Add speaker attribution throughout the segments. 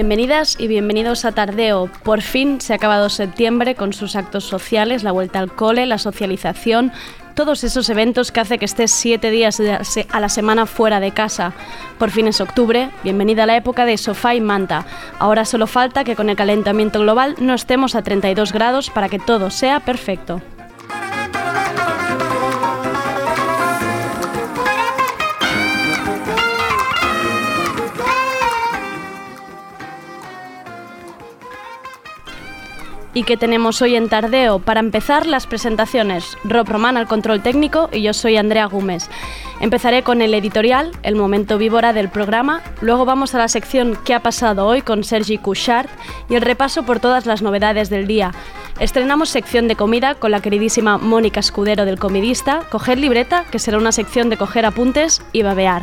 Speaker 1: Bienvenidas y bienvenidos a Tardeo. Por fin se ha acabado septiembre con sus actos sociales, la vuelta al cole, la socialización, todos esos eventos que hace que estés siete días a la semana fuera de casa. Por fin es octubre, bienvenida a la época de sofá y manta. Ahora solo falta que con el calentamiento global no estemos a 32 grados para que todo sea perfecto. ¿Y qué tenemos hoy en Tardeo? Para empezar, las presentaciones. Rob Román al control técnico y yo soy Andrea Gómez. Empezaré con el editorial, el momento víbora del programa. Luego vamos a la sección ¿Qué ha pasado hoy? con Sergi Couchard y el repaso por todas las novedades del día. Estrenamos sección de comida con la queridísima Mónica Escudero del Comidista. Coger libreta, que será una sección de coger apuntes y babear.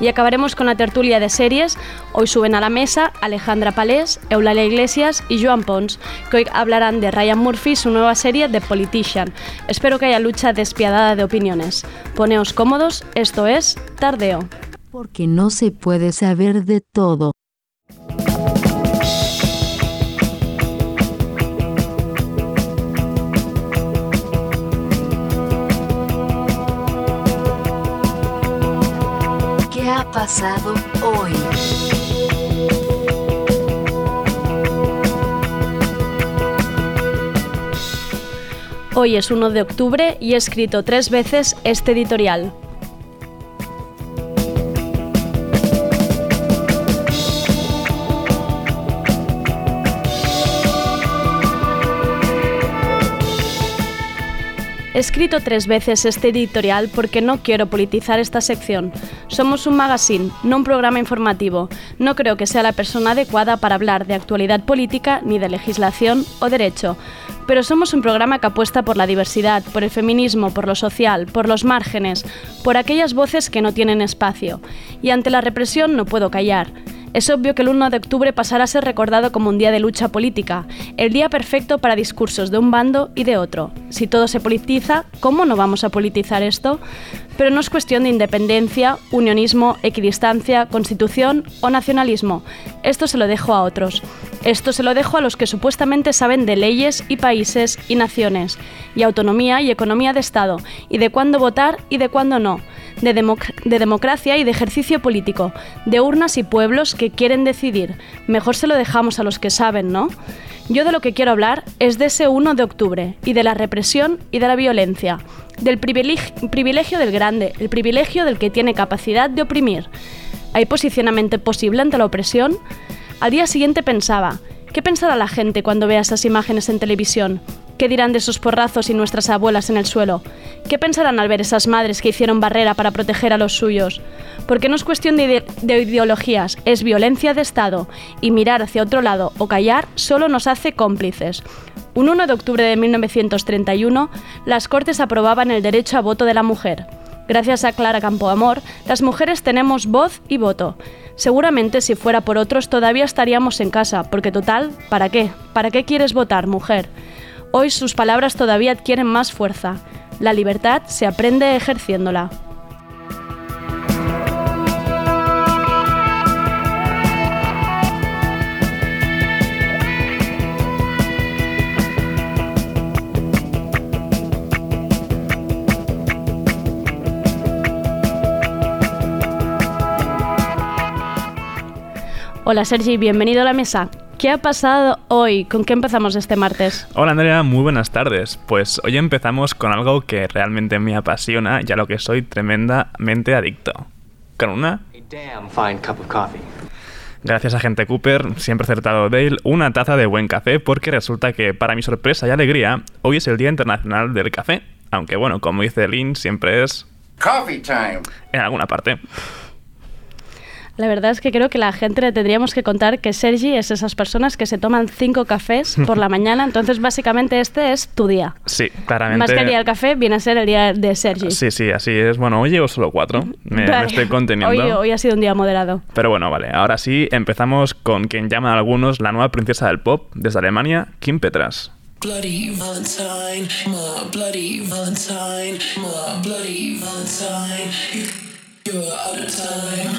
Speaker 1: Y acabaremos con la tertulia de series. Hoy suben a la mesa Alejandra Palés, Eulalia Iglesias y Joan Pons, que hoy hablarán de Ryan Murphy, su nueva serie The Politician. Espero que haya lucha despiadada de opiniones. Poneos cómodos, esto es Tardeo.
Speaker 2: Porque no se puede saber de todo. Pasado hoy?
Speaker 1: Hoy es 1 de octubre y he escrito tres veces este editorial. He escrito tres veces este editorial porque no quiero politizar esta sección. Somos un magazine, no un programa informativo. No creo que sea la persona adecuada para hablar de actualidad política, ni de legislación o derecho. Pero somos un programa que apuesta por la diversidad, por el feminismo, por lo social, por los márgenes, por aquellas voces que no tienen espacio. Y ante la represión no puedo callar. Es obvio que el 1 de octubre pasará a ser recordado como un día de lucha política, el día perfecto para discursos de un bando y de otro. Si todo se politiza, ¿cómo no vamos a politizar esto? Pero no es cuestión de independencia, unionismo, equidistancia, constitución o nacionalismo. Esto se lo dejo a otros. Esto se lo dejo a los que supuestamente saben de leyes y países y naciones, y autonomía y economía de Estado, y de cuándo votar y de cuándo no de, democracia y de ejercicio político, de urnas y pueblos que quieren decidir. Mejor se lo dejamos a los que saben, ¿no? Yo de lo que quiero hablar es de ese 1 de octubre y de la represión y de la violencia, del privilegio del grande, el privilegio del que tiene capacidad de oprimir. ¿Hay posicionamiento posible ante la opresión? Al día siguiente pensaba, ¿qué pensará la gente cuando vea esas imágenes en televisión? ¿Qué dirán de esos porrazos y nuestras abuelas en el suelo? ¿Qué pensarán al ver esas madres que hicieron barrera para proteger a los suyos? Porque no es cuestión de, ideologías, es violencia de Estado, y mirar hacia otro lado o callar solo nos hace cómplices. Un 1 de octubre de 1931, las Cortes aprobaban el derecho a voto de la mujer. Gracias a Clara Campoamor, las mujeres tenemos voz y voto. Seguramente si fuera por otros todavía estaríamos en casa, porque total, ¿para qué? ¿Para qué quieres votar, mujer? Hoy sus palabras todavía adquieren más fuerza. La libertad se aprende ejerciéndola. Hola Sergi, bienvenido a la mesa. ¿Qué ha pasado hoy? ¿Con qué empezamos este martes?
Speaker 3: Hola Andrea, muy buenas tardes. Pues hoy empezamos con algo que realmente me apasiona y a lo que soy tremendamente adicto. Con una,
Speaker 4: A damn fine cup of coffee.
Speaker 3: gracias a Gente Cooper, siempre acertado Dale, una taza de buen café porque resulta que para mi sorpresa y alegría, hoy es el Día Internacional del Café. Aunque bueno, como dice Lynn, siempre es
Speaker 5: Coffee time.
Speaker 3: en alguna parte.
Speaker 1: La verdad es que creo que la gente le tendríamos que contar que Sergi es esas personas que se toman cinco cafés por la mañana, entonces básicamente este es tu día.
Speaker 3: Sí, claramente.
Speaker 1: Más que el día del café, viene a ser el día de Sergi.
Speaker 3: Sí, sí, así es. Bueno, hoy llevo solo cuatro. Me, estoy conteniendo.
Speaker 1: Hoy, hoy ha sido un día moderado.
Speaker 3: Pero bueno, vale. Ahora sí, empezamos con quien llaman algunos la nueva princesa del pop desde Alemania, Kim Petras.
Speaker 6: Bloody Valentine, my bloody Valentine, my bloody Valentine. You- You're out of time,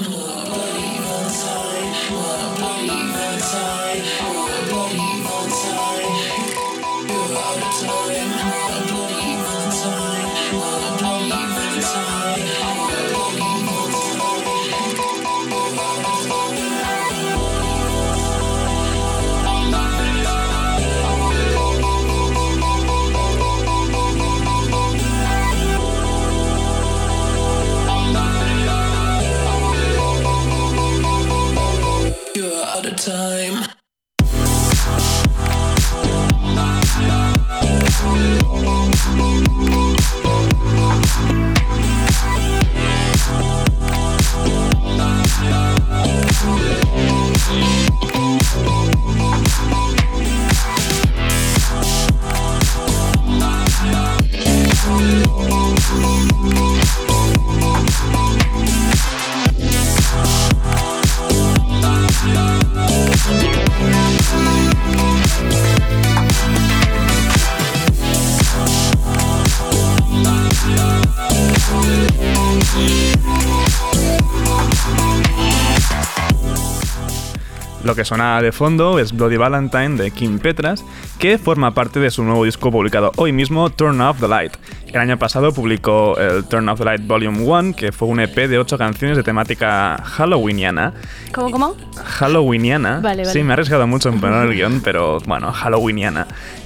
Speaker 6: time.
Speaker 3: Lo que suena de fondo es Bloody Valentine de Kim Petras, que forma parte de su nuevo disco publicado hoy mismo, Turn Off the Light. El año pasado publicó el Turn Off the Light Volume 1, que fue un EP de 8 canciones de temática halloweeniana.
Speaker 1: ¿Cómo, cómo?
Speaker 3: Halloweeniana.
Speaker 1: Vale, vale.
Speaker 3: Sí, me he arriesgado mucho en poner el guion, pero bueno, Halloweeniana.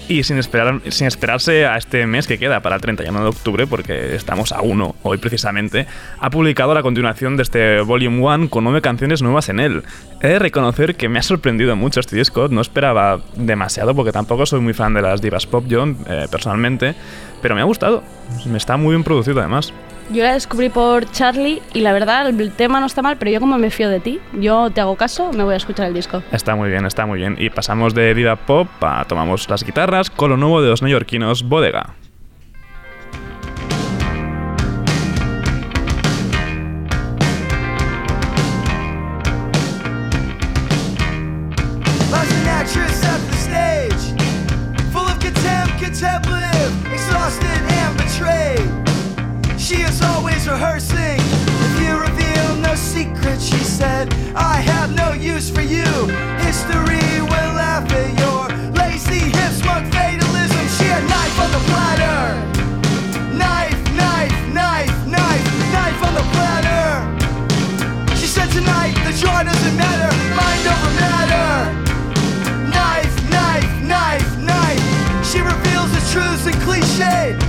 Speaker 3: Y sin, esperar, sin esperarse a este mes que queda para el 31 de octubre, porque estamos a uno hoy precisamente, ha publicado la continuación de este Volume 1 con nueve canciones nuevas en él. He de reconocer que me ha sorprendido mucho este disco, no esperaba demasiado porque tampoco soy muy fan de las divas pop yo, eh, personalmente, pero me ha gustado, me está muy bien producido además.
Speaker 1: Yo la descubrí por Charlie y la verdad el tema no está mal, pero yo como me fío de ti, yo te hago caso, me voy a escuchar el disco.
Speaker 3: Está muy bien, está muy bien. Y pasamos de diva pop a tomamos las guitarras con lo nuevo de los neoyorquinos Bodega.
Speaker 7: Have no use for you. History will laugh at your lazy hip smug fatalism. She had knife on the platter. Knife, knife, knife, knife, knife on the platter. She said tonight the joy doesn't matter, mind over matter. Knife, knife, knife, knife. She reveals the truths and cliche.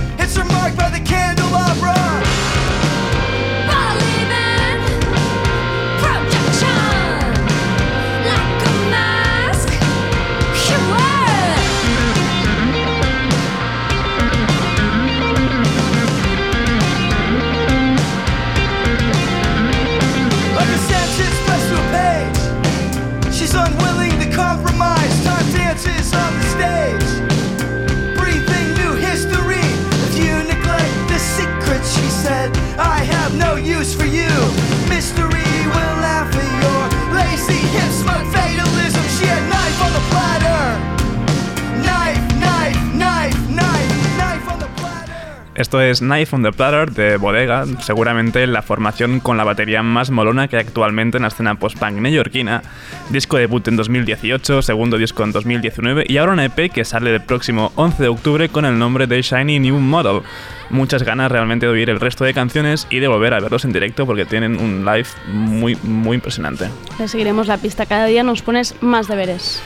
Speaker 3: Esto es Knife on the Platter de Bodega, seguramente la formación con la batería más molona que hay actualmente en la escena post-punk neoyorquina. Disco debut en 2018, segundo disco en 2019 y ahora un EP que sale el próximo 11 de octubre con el nombre de Shiny New Model. Muchas ganas realmente de oír el resto de canciones y de volver a verlos en directo porque tienen un live muy, muy impresionante.
Speaker 1: Le seguiremos la pista. Cada día nos pones más deberes.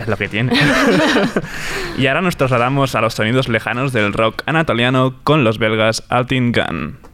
Speaker 3: Es lo que tiene. y ahora nos trasladamos a los sonidos lejanos del rock anatoliano con los belgas Altin Gun.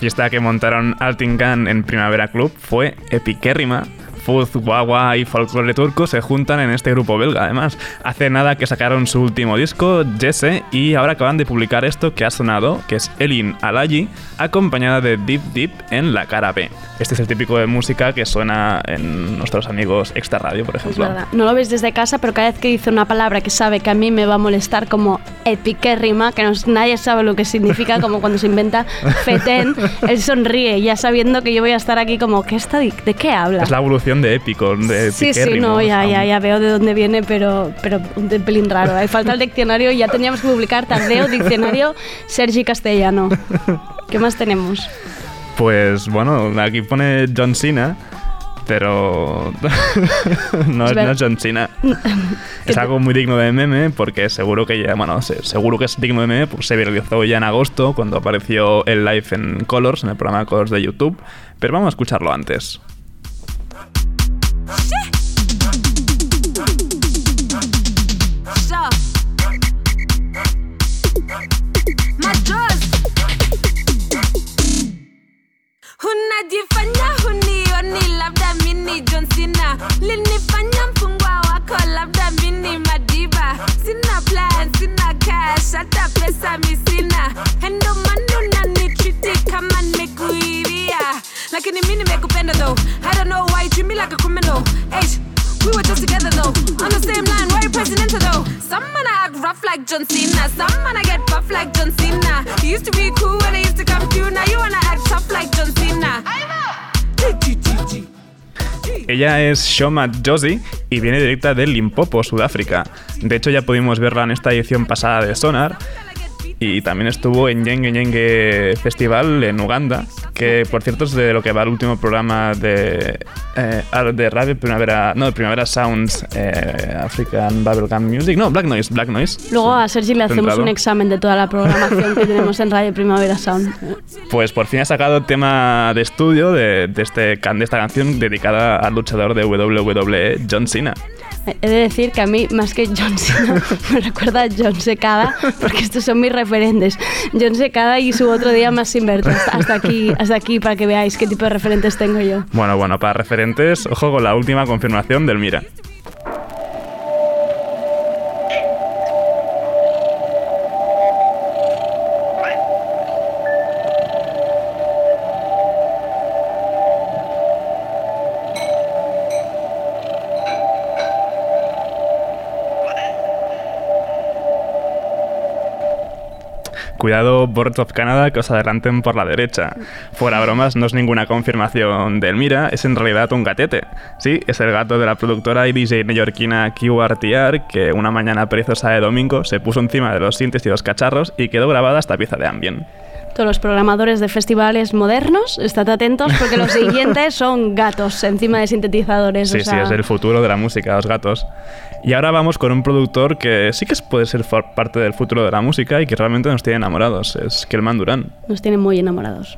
Speaker 3: La fiesta que montaron Altingan en Primavera Club fue epiquérrima. Fuz, Guagua y Folklore Turco se juntan en este grupo belga, además. Hace nada que sacaron su último disco, Jesse, y ahora acaban de publicar esto que ha sonado, que es Elin Alayi, acompañada de Deep Deep en la cara B. Este es el típico de música que suena en nuestros amigos Extra Radio, por
Speaker 1: Es
Speaker 3: ejemplo.
Speaker 1: verdad. No lo ves desde casa, pero cada vez que dice una palabra que sabe que a mí me va a molestar como epiquérrima, que no- nadie sabe lo que significa, como cuando se inventa fetén, él sonríe, ya sabiendo que yo voy a estar aquí como, ¿qué está, ¿de qué habla?
Speaker 3: Es la evolución de épico, de
Speaker 1: Sí, sí, no, ya, ya, ya veo de dónde viene, pero, pero un pelín raro. Hay falta el diccionario y ya teníamos que publicar Tardeo, diccionario, Sergi Castellano. ¿Qué más tenemos?
Speaker 3: Pues bueno, aquí pone John Cena, pero no, es, no es John Cena. es algo muy digno de meme porque seguro que ya, bueno, se- seguro que es digno de meme, pues se viralizó ya en agosto cuando apareció el live en Colors, en el programa Colors de YouTube, pero vamos a escucharlo antes.
Speaker 5: Unajifanya hunioni labda mini John Cena. Linifanya mfungwa wako labda mini Madiba. Sina plan sina cash hata pesa misina endo manu nanitriti kama nimekuibia lakini mi nimekupenda though. I don't know why you treat me like a criminal. H we were just together though. On the same line why you presidential though? Some man I act rough like John Cena. Some man I get buff like John Cena
Speaker 3: Ella es Shoma Josie y viene directa de Limpopo, Sudáfrica. De hecho, ya pudimos verla en esta edición pasada de Sonar y también estuvo en Yenge Yenge Festival en Uganda, que por cierto es de lo que va el último programa de, eh, de Radio Primavera, no, de Primavera Sounds eh, African Bubblegum Music, no, Black Noise, Black Noise.
Speaker 1: Luego a Sergi le hacemos
Speaker 3: Centrado.
Speaker 1: un examen de toda la programación que tenemos en Radio Primavera Sound.
Speaker 3: Pues por fin ha sacado tema de estudio de, de este, de esta canción dedicada al luchador de WWE, John Cena.
Speaker 1: He de decir que a mí, más que John Cena, me recuerda a John Secada, porque estos son mis referentes. John Secada y su otro día más sin verte. Hasta, hasta aquí, hasta aquí para que veáis qué tipo de referentes tengo yo.
Speaker 3: Bueno, bueno, para referentes, ojo con la última confirmación del Mira. Cuidado, Boards of Canada, que os adelanten por la derecha. Fuera bromas, no es ninguna confirmación de Elmira, es en realidad un gatete. Sí, es el gato de la productora y DJ neoyorquina QRTR, que una mañana perezosa de domingo se puso encima de los sintes y los cacharros y quedó grabada esta pieza de ambient.
Speaker 1: Todos los programadores de festivales modernos, estad atentos porque los siguientes son gatos encima de sintetizadores.
Speaker 3: Sí,
Speaker 1: o
Speaker 3: sí,
Speaker 1: sea,
Speaker 3: es el futuro de la música, los gatos. Y ahora vamos con un productor que sí que puede ser parte del futuro de la música y que realmente nos tiene enamorados. Es Kelman Durán.
Speaker 1: Nos tienen muy enamorados.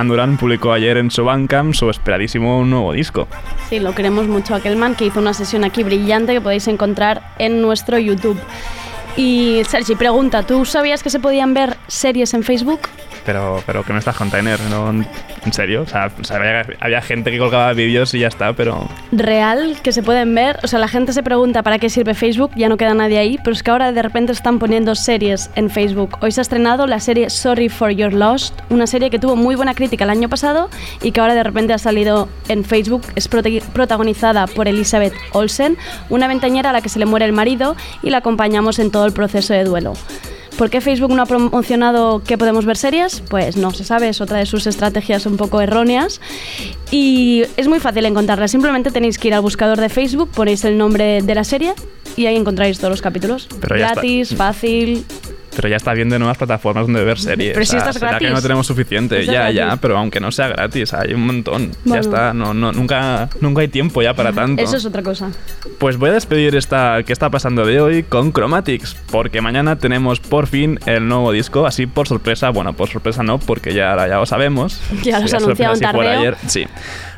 Speaker 3: Kelman Durán publicó ayer en su Bandcamp su esperadísimo nuevo disco.
Speaker 1: Sí, lo queremos mucho a Kelman, que hizo una sesión aquí brillante que podéis encontrar en nuestro YouTube. Y Sergi, pregunta, ¿tú sabías que se podían ver series en Facebook?
Speaker 3: Pero, pero que no estás container, ¿no? ¿En serio? O sea, o había, había gente que colgaba vídeos y ya está, pero...
Speaker 1: Real, que se pueden ver. O sea, la gente se pregunta para qué sirve Facebook, ya no queda nadie ahí, pero es que ahora de repente están poniendo series en Facebook. Hoy se ha estrenado la serie Sorry for Your Lost, una serie que tuvo muy buena crítica el año pasado y que ahora de repente ha salido en Facebook. Es protagonizada por Elizabeth Olsen, una ventañera a la que se le muere el marido y la acompañamos en todo el proceso de duelo. ¿Por qué Facebook no ha promocionado que podemos ver series? Pues no se sabe, es otra de sus estrategias un poco erróneas. Y es muy fácil encontrarla, simplemente tenéis que ir al buscador de Facebook, ponéis el nombre de la serie y ahí encontráis todos los capítulos.
Speaker 3: Pero.
Speaker 1: Gratis, fácil.
Speaker 3: Pero ya está bien de nuevas plataformas donde ver series.
Speaker 1: Pero si
Speaker 3: O sea,
Speaker 1: esta es
Speaker 3: será que
Speaker 1: gratis.
Speaker 3: no tenemos suficiente. Ya, ya, pero aunque no sea gratis, hay un montón.
Speaker 1: Bueno.
Speaker 3: Ya está, no, no, nunca, nunca hay tiempo ya para tanto.
Speaker 1: Eso es otra cosa.
Speaker 3: Pues voy a despedir esta que está pasando de hoy con Chromatics, porque mañana tenemos por fin el nuevo disco, así por sorpresa, bueno, por sorpresa no, porque ya, ya lo sabemos.
Speaker 1: Ya lo
Speaker 3: Sería
Speaker 1: anunciado en
Speaker 3: si
Speaker 1: Tardeo.
Speaker 3: ayer. Sí.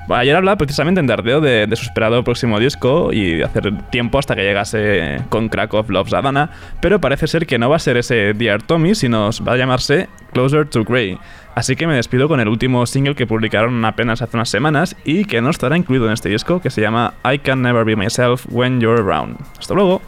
Speaker 3: Ayer hablaba precisamente en Tardeo de, de su esperado próximo disco y de hacer tiempo hasta que llegase con Krakow Loves Havana, pero parece ser que no va a ser ese Dear Tommy, sino va a llamarse Closer to Grey. Así que me despido con el último single que publicaron apenas hace unas semanas y que no estará incluido en este disco, que se llama I Can Never Be Myself When You're Around. Hasta luego.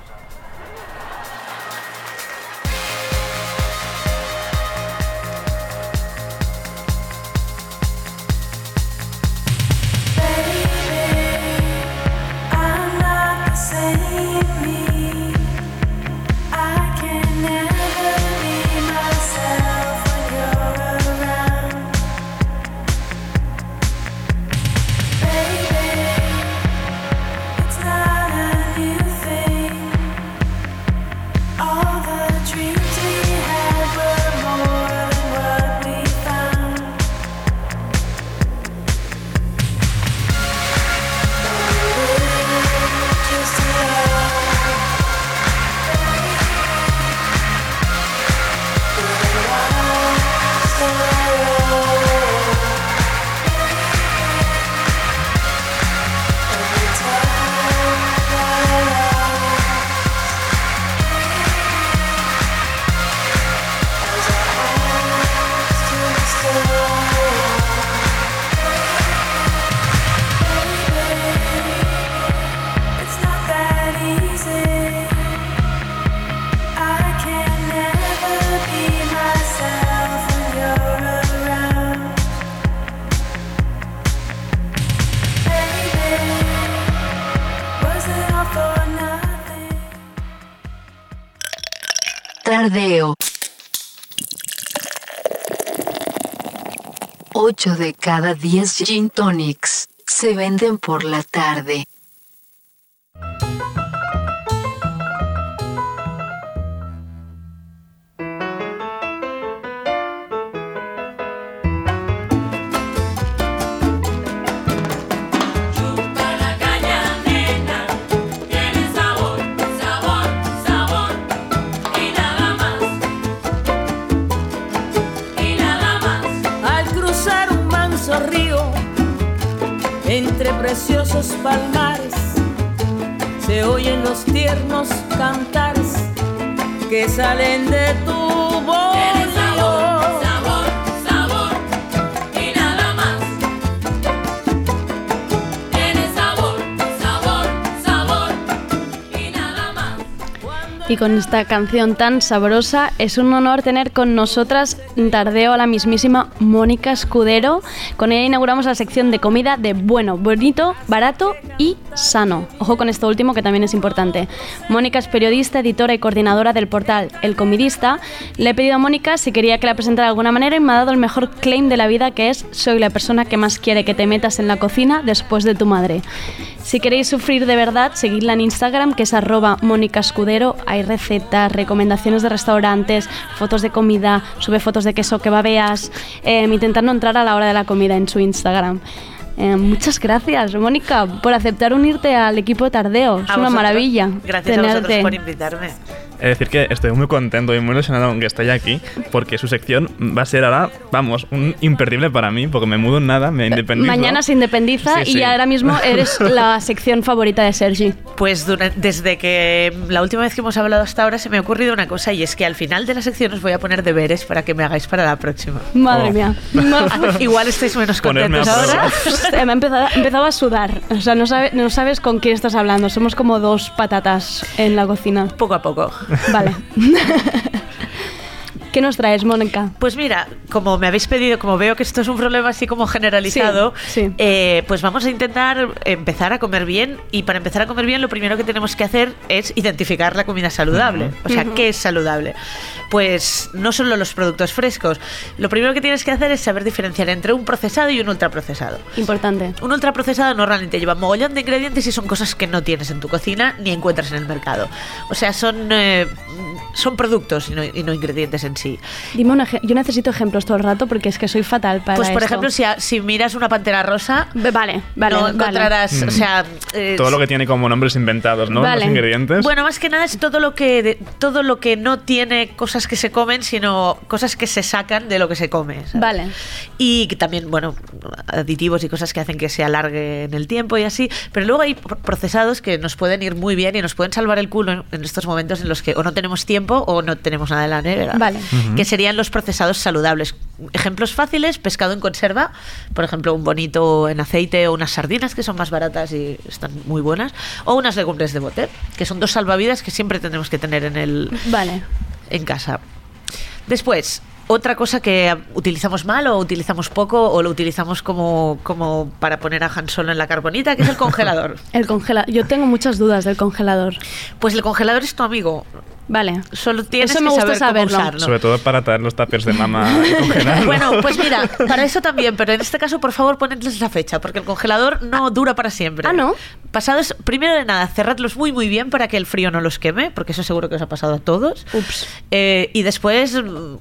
Speaker 2: Tardeo. 8 de cada 10 gin tonics se venden por la tarde.
Speaker 8: Entre preciosos palmares se oyen los tiernos cantares que salen de tu voz.
Speaker 9: sabor, sabor, sabor y nada más. Tiene sabor, sabor, sabor y nada más.
Speaker 1: Y con esta canción tan sabrosa, es un honor tener con nosotras Tardeo a la mismísima Mónica Escudero. Con ella inauguramos la sección de comida de bueno, bonito, barato y sano. Ojo con esto último que también es importante. Mónica es periodista, editora y coordinadora del portal El Comidista. Le he pedido a Mónica si quería que la presentara de alguna manera y me ha dado el mejor claim de la vida que es soy la persona que más quiere que te metas en la cocina después de tu madre. Si queréis sufrir de verdad, seguidla en Instagram, que es arroba Mónica Escudero. Hay recetas, recomendaciones de restaurantes, fotos de comida, sube fotos de queso que babeas, eh, intentando entrar a la hora de la comida en su Instagram. Eh, muchas gracias, Mónica, por aceptar unirte al equipo de Tardeo. Es
Speaker 10: A
Speaker 1: una
Speaker 10: vosotros.
Speaker 1: maravilla
Speaker 10: Gracias a vosotros
Speaker 1: tenerte.
Speaker 10: por invitarme.
Speaker 3: Es decir, que estoy muy contento y muy ilusionado aunque esté aquí, porque su sección va a ser ahora, vamos, un imperdible para mí, porque me mudo en nada, me independizo.
Speaker 1: Mañana se independiza
Speaker 3: Sí,
Speaker 1: y
Speaker 3: sí.
Speaker 1: ahora mismo eres la sección favorita de Sergi.
Speaker 10: Pues desde que la última vez que hemos hablado hasta ahora se me ha ocurrido una cosa y es que al final de la sección os voy a poner deberes para que me hagáis para la próxima.
Speaker 1: Madre
Speaker 3: Oh.
Speaker 1: mía.
Speaker 10: Igual estáis menos
Speaker 3: Ponerme
Speaker 10: contentos ahora.
Speaker 1: Eh, me ha empezado, he empezado a sudar. O sea, no, sabe- no sabes con quién estás hablando. Somos como dos patatas en la cocina.
Speaker 10: Poco a poco.
Speaker 1: Vale. ¿Qué nos traes, Mónica?
Speaker 10: Pues mira, como me habéis pedido, como veo que esto es un problema así como generalizado,
Speaker 1: Sí, sí.
Speaker 10: eh, pues vamos a intentar empezar a comer bien. Y para empezar a comer bien, lo primero que tenemos que hacer es identificar la comida saludable. O sea, ¿qué es saludable? Pues no solo los productos frescos. Lo primero que tienes que hacer es saber diferenciar entre un procesado y un ultraprocesado.
Speaker 1: Importante.
Speaker 10: Un ultraprocesado normalmente lleva mogollón de ingredientes y son cosas que no tienes en tu cocina ni encuentras en el mercado. O sea, son, eh, son productos y no, y no ingredientes en sí.
Speaker 1: Dime un ejemplo. Yo necesito ejemplos todo el rato porque es que soy fatal para
Speaker 10: Pues por
Speaker 1: esto.
Speaker 10: ejemplo, si, a- si miras una pantera rosa,
Speaker 1: Vale, vale.
Speaker 10: no
Speaker 1: vale.
Speaker 10: encontrarás, o sea, eh,
Speaker 3: Todo lo que tiene como nombres inventados, ¿no?
Speaker 1: Vale.
Speaker 3: Los ingredientes.
Speaker 10: Bueno, más que nada es todo lo que de- todo lo que no tiene cosas que se comen, sino cosas que se sacan de lo que se come. ¿sabes?
Speaker 1: Vale.
Speaker 10: Y también, bueno, aditivos y cosas que hacen que se alargue en el tiempo y así. Pero luego hay pr- procesados que nos pueden ir muy bien y nos pueden salvar el culo en, en estos momentos en los que o no tenemos tiempo o no tenemos nada en la nevera.
Speaker 1: Vale.
Speaker 10: Que serían los procesados saludables. Ejemplos fáciles, pescado en conserva, por ejemplo, un bonito en aceite o unas sardinas que son más baratas y están muy buenas, o unas legumbres de bote, que son dos salvavidas que siempre tenemos que tener en el,
Speaker 1: Vale.
Speaker 10: en casa. Después, otra cosa que utilizamos mal o utilizamos poco o lo utilizamos como, como para poner a Han Solo en la carbonita, que es el congelador.
Speaker 1: El congelador. Yo tengo muchas dudas del congelador.
Speaker 10: Pues el congelador es tu amigo.
Speaker 1: Vale.
Speaker 10: Solo tienes
Speaker 1: Eso me
Speaker 10: que
Speaker 1: gusta
Speaker 10: saber cómo
Speaker 1: saberlo.
Speaker 10: usarlo.
Speaker 3: Sobre todo para traer los tuppers de mamá y congelarlos.
Speaker 10: Bueno, pues mira, para eso también, pero en este caso, por favor, ponedles la fecha, porque el congelador no dura para siempre.
Speaker 1: Ah, ¿no?
Speaker 10: Pasados, primero de nada, cerradlos muy, muy bien para que el frío no los queme, porque eso seguro que os ha pasado a todos.
Speaker 1: Ups.
Speaker 10: Eh, y después, mm,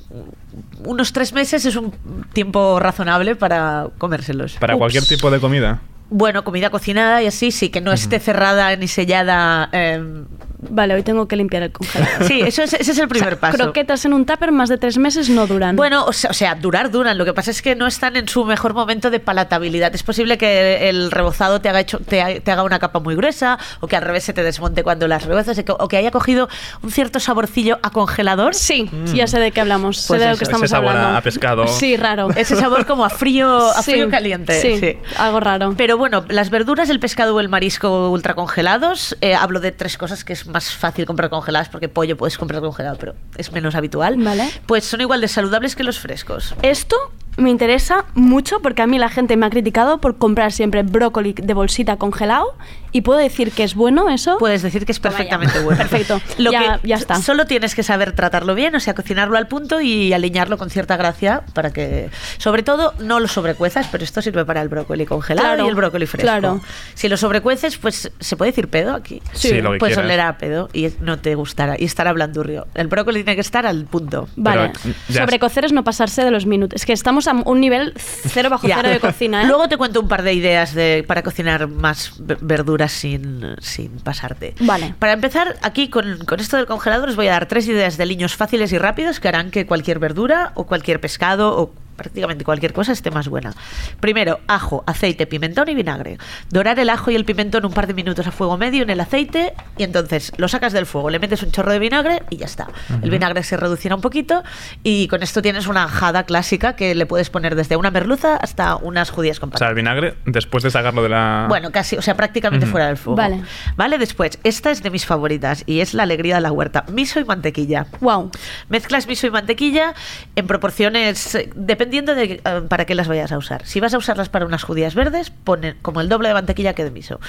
Speaker 10: unos tres meses es un tiempo razonable para comérselos.
Speaker 3: Para cualquier tipo de comida.
Speaker 10: Bueno, comida cocinada y así, sí, que no esté cerrada ni sellada. eh,
Speaker 1: Vale, hoy tengo que limpiar el congelador.
Speaker 10: sí, eso es, ese es el primer paso.
Speaker 1: Croquetas en un tupper más de tres meses no duran.
Speaker 10: Bueno, o sea, o sea, durar duran. Lo que pasa es que no están en su mejor momento de palatabilidad. Es posible que el rebozado te haga, hecho, te, ha- te haga una capa muy gruesa o que al revés se te desmonte cuando las rebozas o que- o haya cogido un cierto saborcillo a congelador.
Speaker 1: Sí, ya sé de qué hablamos.
Speaker 10: Pues
Speaker 1: sé de lo que estamos
Speaker 3: Ese sabor
Speaker 1: hablando.
Speaker 3: a pescado.
Speaker 1: Sí, raro.
Speaker 10: Ese sabor como a frío, a
Speaker 1: Sí,
Speaker 10: frío caliente.
Speaker 1: Sí,
Speaker 10: sí.
Speaker 1: algo raro.
Speaker 10: Pero bueno, las verduras, el pescado o el marisco ultracongelados, eh, hablo de tres cosas que es más fácil comprar congeladas porque pollo puedes comprar congelado, pero es menos habitual.
Speaker 1: Vale.
Speaker 10: Pues son igual de saludables que los frescos.
Speaker 1: Esto me interesa mucho porque a mí la gente me ha criticado por comprar siempre brócoli de bolsita congelado y puedo decir que es bueno eso.
Speaker 10: Puedes decir que es perfectamente bueno.
Speaker 1: Perfecto.
Speaker 10: Lo
Speaker 1: ya,
Speaker 10: que
Speaker 1: ya está.
Speaker 10: Solo tienes que saber tratarlo bien, o sea, cocinarlo al punto y alinearlo con cierta gracia para que, sobre todo, no lo sobrecuezas, pero esto sirve para el brócoli congelado
Speaker 1: Claro,
Speaker 10: y el brócoli fresco.
Speaker 1: claro.
Speaker 10: Si lo sobrecueces, pues se puede decir pedo aquí.
Speaker 3: Sí, Sí, lo que
Speaker 10: pues olerá a pedo y no te gustará y estará blandurrio. El brócoli tiene que estar al punto.
Speaker 1: Vale,
Speaker 3: ya-
Speaker 1: sobrecocer es no pasarse de los minutos. Es que estamos a un nivel cero bajo cero de cocina, ¿eh?
Speaker 10: Luego te cuento un par de ideas de, para cocinar más ve- verduras sin, sin pasarte.
Speaker 1: Vale.
Speaker 10: Para empezar, aquí con, con esto del congelador os voy a dar tres ideas de liños fáciles y rápidos que harán que cualquier verdura o cualquier pescado o prácticamente cualquier cosa esté más buena. Primero, ajo, aceite, pimentón y vinagre. Dorar el ajo y el pimentón un par de minutos a fuego medio en el aceite y entonces lo sacas del fuego, le metes un chorro de vinagre y ya está. El vinagre se reducirá un poquito y con esto tienes una ajada clásica que le puedes poner desde una merluza hasta unas judías con
Speaker 3: O sea, el vinagre, después de sacarlo de la.
Speaker 10: bueno, casi, o sea, prácticamente fuera del fuego.
Speaker 1: Vale.
Speaker 10: Vale, después, esta es de mis favoritas y es la alegría de la huerta. Miso y mantequilla.
Speaker 1: Wow.
Speaker 10: Mezclas miso y mantequilla en proporciones, eh, dependiendo de eh, para qué las vayas a usar. Si vas a usarlas para unas judías verdes, pone como el doble de mantequilla que de miso.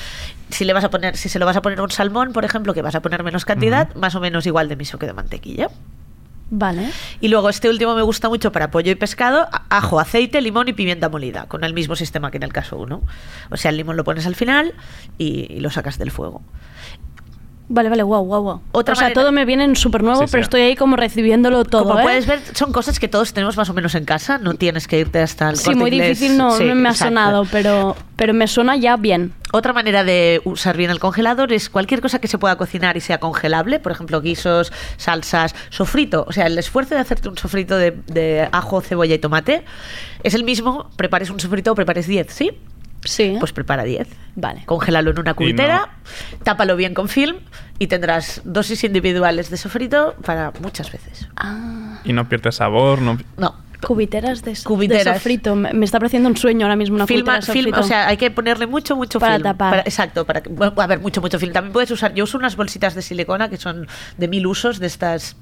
Speaker 10: Si le vas a poner, si se lo vas a poner a un salmón, por ejemplo, que vas a poner menos cantidad, más o menos igual de miso que de mantequilla.
Speaker 1: Vale.
Speaker 10: Y luego este último me gusta mucho para pollo y pescado, ajo, aceite, limón y pimienta molida, con el mismo sistema que en el caso 1. O sea, el limón lo pones al final y, y lo sacas del fuego.
Speaker 1: Vale, vale, wow, wow, wow.
Speaker 10: Otra
Speaker 1: o sea,
Speaker 10: manera-
Speaker 1: todo me viene en súper nuevo,
Speaker 3: Sí, sí.
Speaker 1: pero estoy ahí como recibiéndolo todo.
Speaker 10: Como
Speaker 1: ¿eh?
Speaker 10: puedes ver, son cosas que todos tenemos más o menos en casa, no tienes que irte hasta el
Speaker 1: Sí,
Speaker 10: Corte
Speaker 1: muy
Speaker 10: Inglés.
Speaker 1: difícil no,
Speaker 10: Sí,
Speaker 1: no me ha sonado, pero, pero me suena ya bien.
Speaker 10: Otra manera de usar bien el congelador es cualquier cosa que se pueda cocinar y sea congelable, por ejemplo, guisos, salsas, sofrito. O sea, el esfuerzo de hacerte un sofrito de, de ajo, cebolla y tomate es el mismo, prepares un sofrito o prepares 10, ¿sí?
Speaker 1: Sí.
Speaker 10: Pues prepara 10.
Speaker 1: Vale.
Speaker 10: Congélalo en una cubitera, tápalo bien con film y tendrás dosis individuales de sofrito para muchas veces.
Speaker 1: Ah,
Speaker 3: Y no pierde sabor, no.
Speaker 10: No.
Speaker 1: cubiteras de, so-
Speaker 10: Cubiteras.
Speaker 1: de sofrito. Me, está pareciendo un sueño ahora mismo una
Speaker 10: Filma,
Speaker 1: cubitera de
Speaker 10: film,
Speaker 1: sofrito.
Speaker 10: o sea, hay que ponerle mucho, mucho
Speaker 1: Para
Speaker 10: film.
Speaker 1: tapar.
Speaker 10: exacto, para que, bueno, a ver, mucho, mucho film. También puedes usar, yo uso unas bolsitas de silicona que son de mil usos, de estas,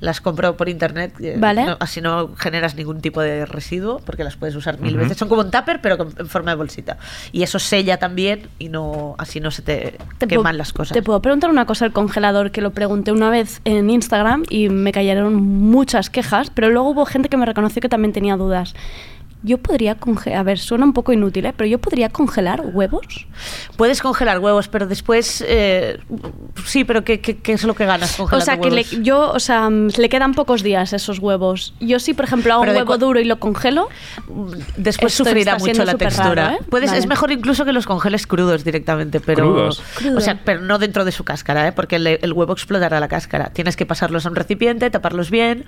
Speaker 10: las compro por internet, eh,
Speaker 1: Vale.
Speaker 10: no- así no generas ningún tipo de residuo, porque las puedes usar mil veces. Son como un tupper, pero con- en forma de bolsita. Y eso sella también y no así no se te,
Speaker 1: Te
Speaker 10: queman las cosas.
Speaker 1: Te puedo preguntar una cosa al congelador que lo pregunté una vez en Instagram y me cayeron muchas quejas, pero luego hubo gente que me reconoció que también tenía dudas. Yo podría congelar, a ver, suena un poco inútil, ¿eh? pero yo podría congelar huevos.
Speaker 10: Puedes congelar huevos, pero después. eh, sí, pero ¿qué, qué, qué es lo que ganas
Speaker 1: O
Speaker 10: congelando
Speaker 1: sea, que le,
Speaker 10: huevos?
Speaker 1: yo, o sea, mm, le quedan pocos días esos huevos. Yo sí, por ejemplo, hago un
Speaker 10: Pero
Speaker 1: huevo duro y lo congelo.
Speaker 10: Después
Speaker 1: Esto
Speaker 10: sufrirá
Speaker 1: está
Speaker 10: mucho la textura.
Speaker 1: raro, ¿eh?
Speaker 10: Puedes,
Speaker 1: Vale.
Speaker 10: Es mejor incluso que los congeles crudos directamente, pero.
Speaker 3: ¿Crudos?
Speaker 1: Crudo.
Speaker 10: O sea, pero no dentro de su cáscara, ¿eh? porque el, el huevo explotará la cáscara. Tienes que pasarlos a un recipiente, taparlos bien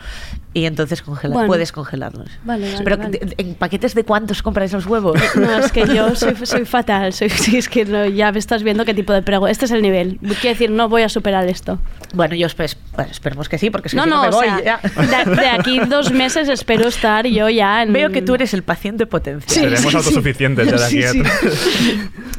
Speaker 10: y entonces congelar.
Speaker 1: Bueno.
Speaker 10: Puedes congelarlos.
Speaker 1: Vale, vale,
Speaker 10: pero
Speaker 1: vale.
Speaker 10: de- ¿en paquetes de cuántos compráis los huevos?
Speaker 1: No, es que yo soy, soy fatal. Soy, sí, es que no, ya me estás viendo qué tipo de prego. Este es el nivel. Quiero decir, no voy a superar esto.
Speaker 10: Bueno, yo espe- bueno, esperemos que sí, porque si
Speaker 1: No,
Speaker 10: si no,
Speaker 1: no,
Speaker 10: me voy.
Speaker 1: sea,
Speaker 10: ya.
Speaker 1: de, de aquí dos meses espero estar yo ya en...
Speaker 10: Veo que tú eres el paciente potencial.
Speaker 3: Seremos autosuficientes ya de aquí
Speaker 1: Sí,
Speaker 3: a-
Speaker 1: sí.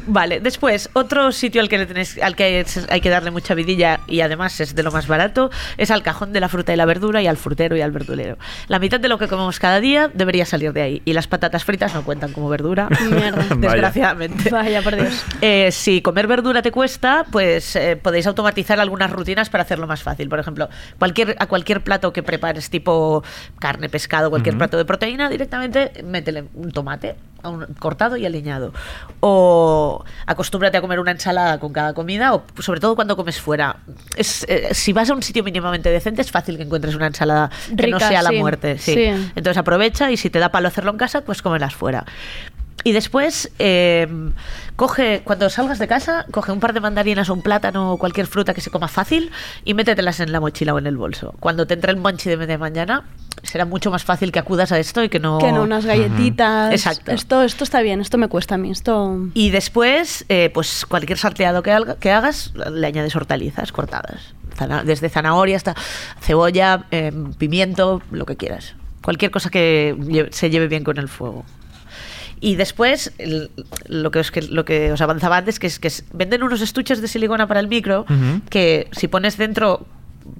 Speaker 10: Vale, después, otro sitio al que le tenéis, al que hay que darle mucha vidilla y además es de lo más barato, es al cajón de la fruta y la verdura y al frutero y al verdulero. La mitad de lo que comemos cada día debería salir de ahí. Y las patatas fritas no cuentan como verdura.
Speaker 1: Mierda.
Speaker 10: Desgraciadamente.
Speaker 1: Vaya, por Dios.
Speaker 10: Eh, si comer verdura te cuesta, pues eh, podéis automatizar algunas rutinas para hacerlo más fácil. Por ejemplo, cualquier, a cualquier plato que prepares, tipo carne, pescado, cualquier plato de proteína, directamente métele un tomate cortado y aliñado. O acostúmbrate a comer una ensalada con cada comida, o sobre todo cuando comes fuera. Es, eh, si vas a un sitio mínimamente decente, es fácil que encuentres una ensalada que no
Speaker 1: Rica,
Speaker 10: sea la muerte. sí.
Speaker 1: Sí.
Speaker 10: Entonces aprovecha y si te da palo hacerlo en casa, pues cómelas fuera. Y después, eh, coge, cuando salgas de casa, coge un par de mandarinas o un plátano o cualquier fruta que se coma fácil y métetelas en la mochila o en el bolso. Cuando te entre el monchi de media mañana, será mucho más fácil que acudas a esto y que no...
Speaker 1: Que no, unas galletitas.
Speaker 10: Exacto.
Speaker 1: Esto, esto está bien, esto me cuesta a mí. Esto...
Speaker 10: Y después, eh, pues cualquier salteado que, haga- que hagas, le añades hortalizas cortadas. Desde zanahoria hasta cebolla, eh, pimiento, lo que quieras. Cualquier cosa que se lleve bien con el fuego. Y después, el- lo, que os, que, lo que os avanzaba antes, que es que es- venden unos estuches de silicona para el micro, que si pones dentro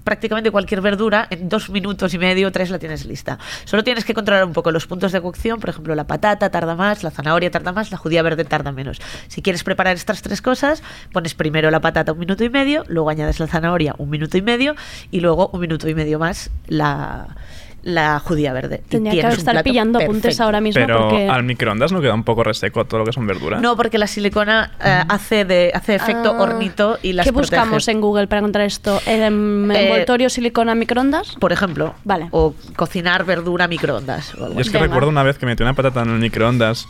Speaker 10: prácticamente cualquier verdura, en dos minutos y medio, tres la tienes lista. Solo tienes que controlar un poco los puntos de cocción, por ejemplo, la patata tarda más, la zanahoria tarda más, la judía verde tarda menos. Si quieres preparar estas tres cosas, pones primero la patata un minuto y medio, luego añades la zanahoria un minuto y medio y luego un minuto y medio más la, la judía verde.
Speaker 1: Tendría que estar pillando apuntes ahora mismo
Speaker 3: Pero
Speaker 1: porque...
Speaker 3: al microondas no queda un poco reseco todo lo que son verduras.
Speaker 10: No, porque la silicona eh, hace de hace efecto
Speaker 1: Ah,
Speaker 10: hornito y las
Speaker 1: ¿Qué buscamos en Google para encontrar esto? ¿Em,
Speaker 10: Eh,
Speaker 1: ¿Envoltorio silicona microondas?
Speaker 10: Por ejemplo,
Speaker 1: Vale.
Speaker 10: o cocinar verdura microondas. o algo
Speaker 3: Yo es que
Speaker 1: Venga.
Speaker 3: recuerdo una vez que metí una patata en el microondas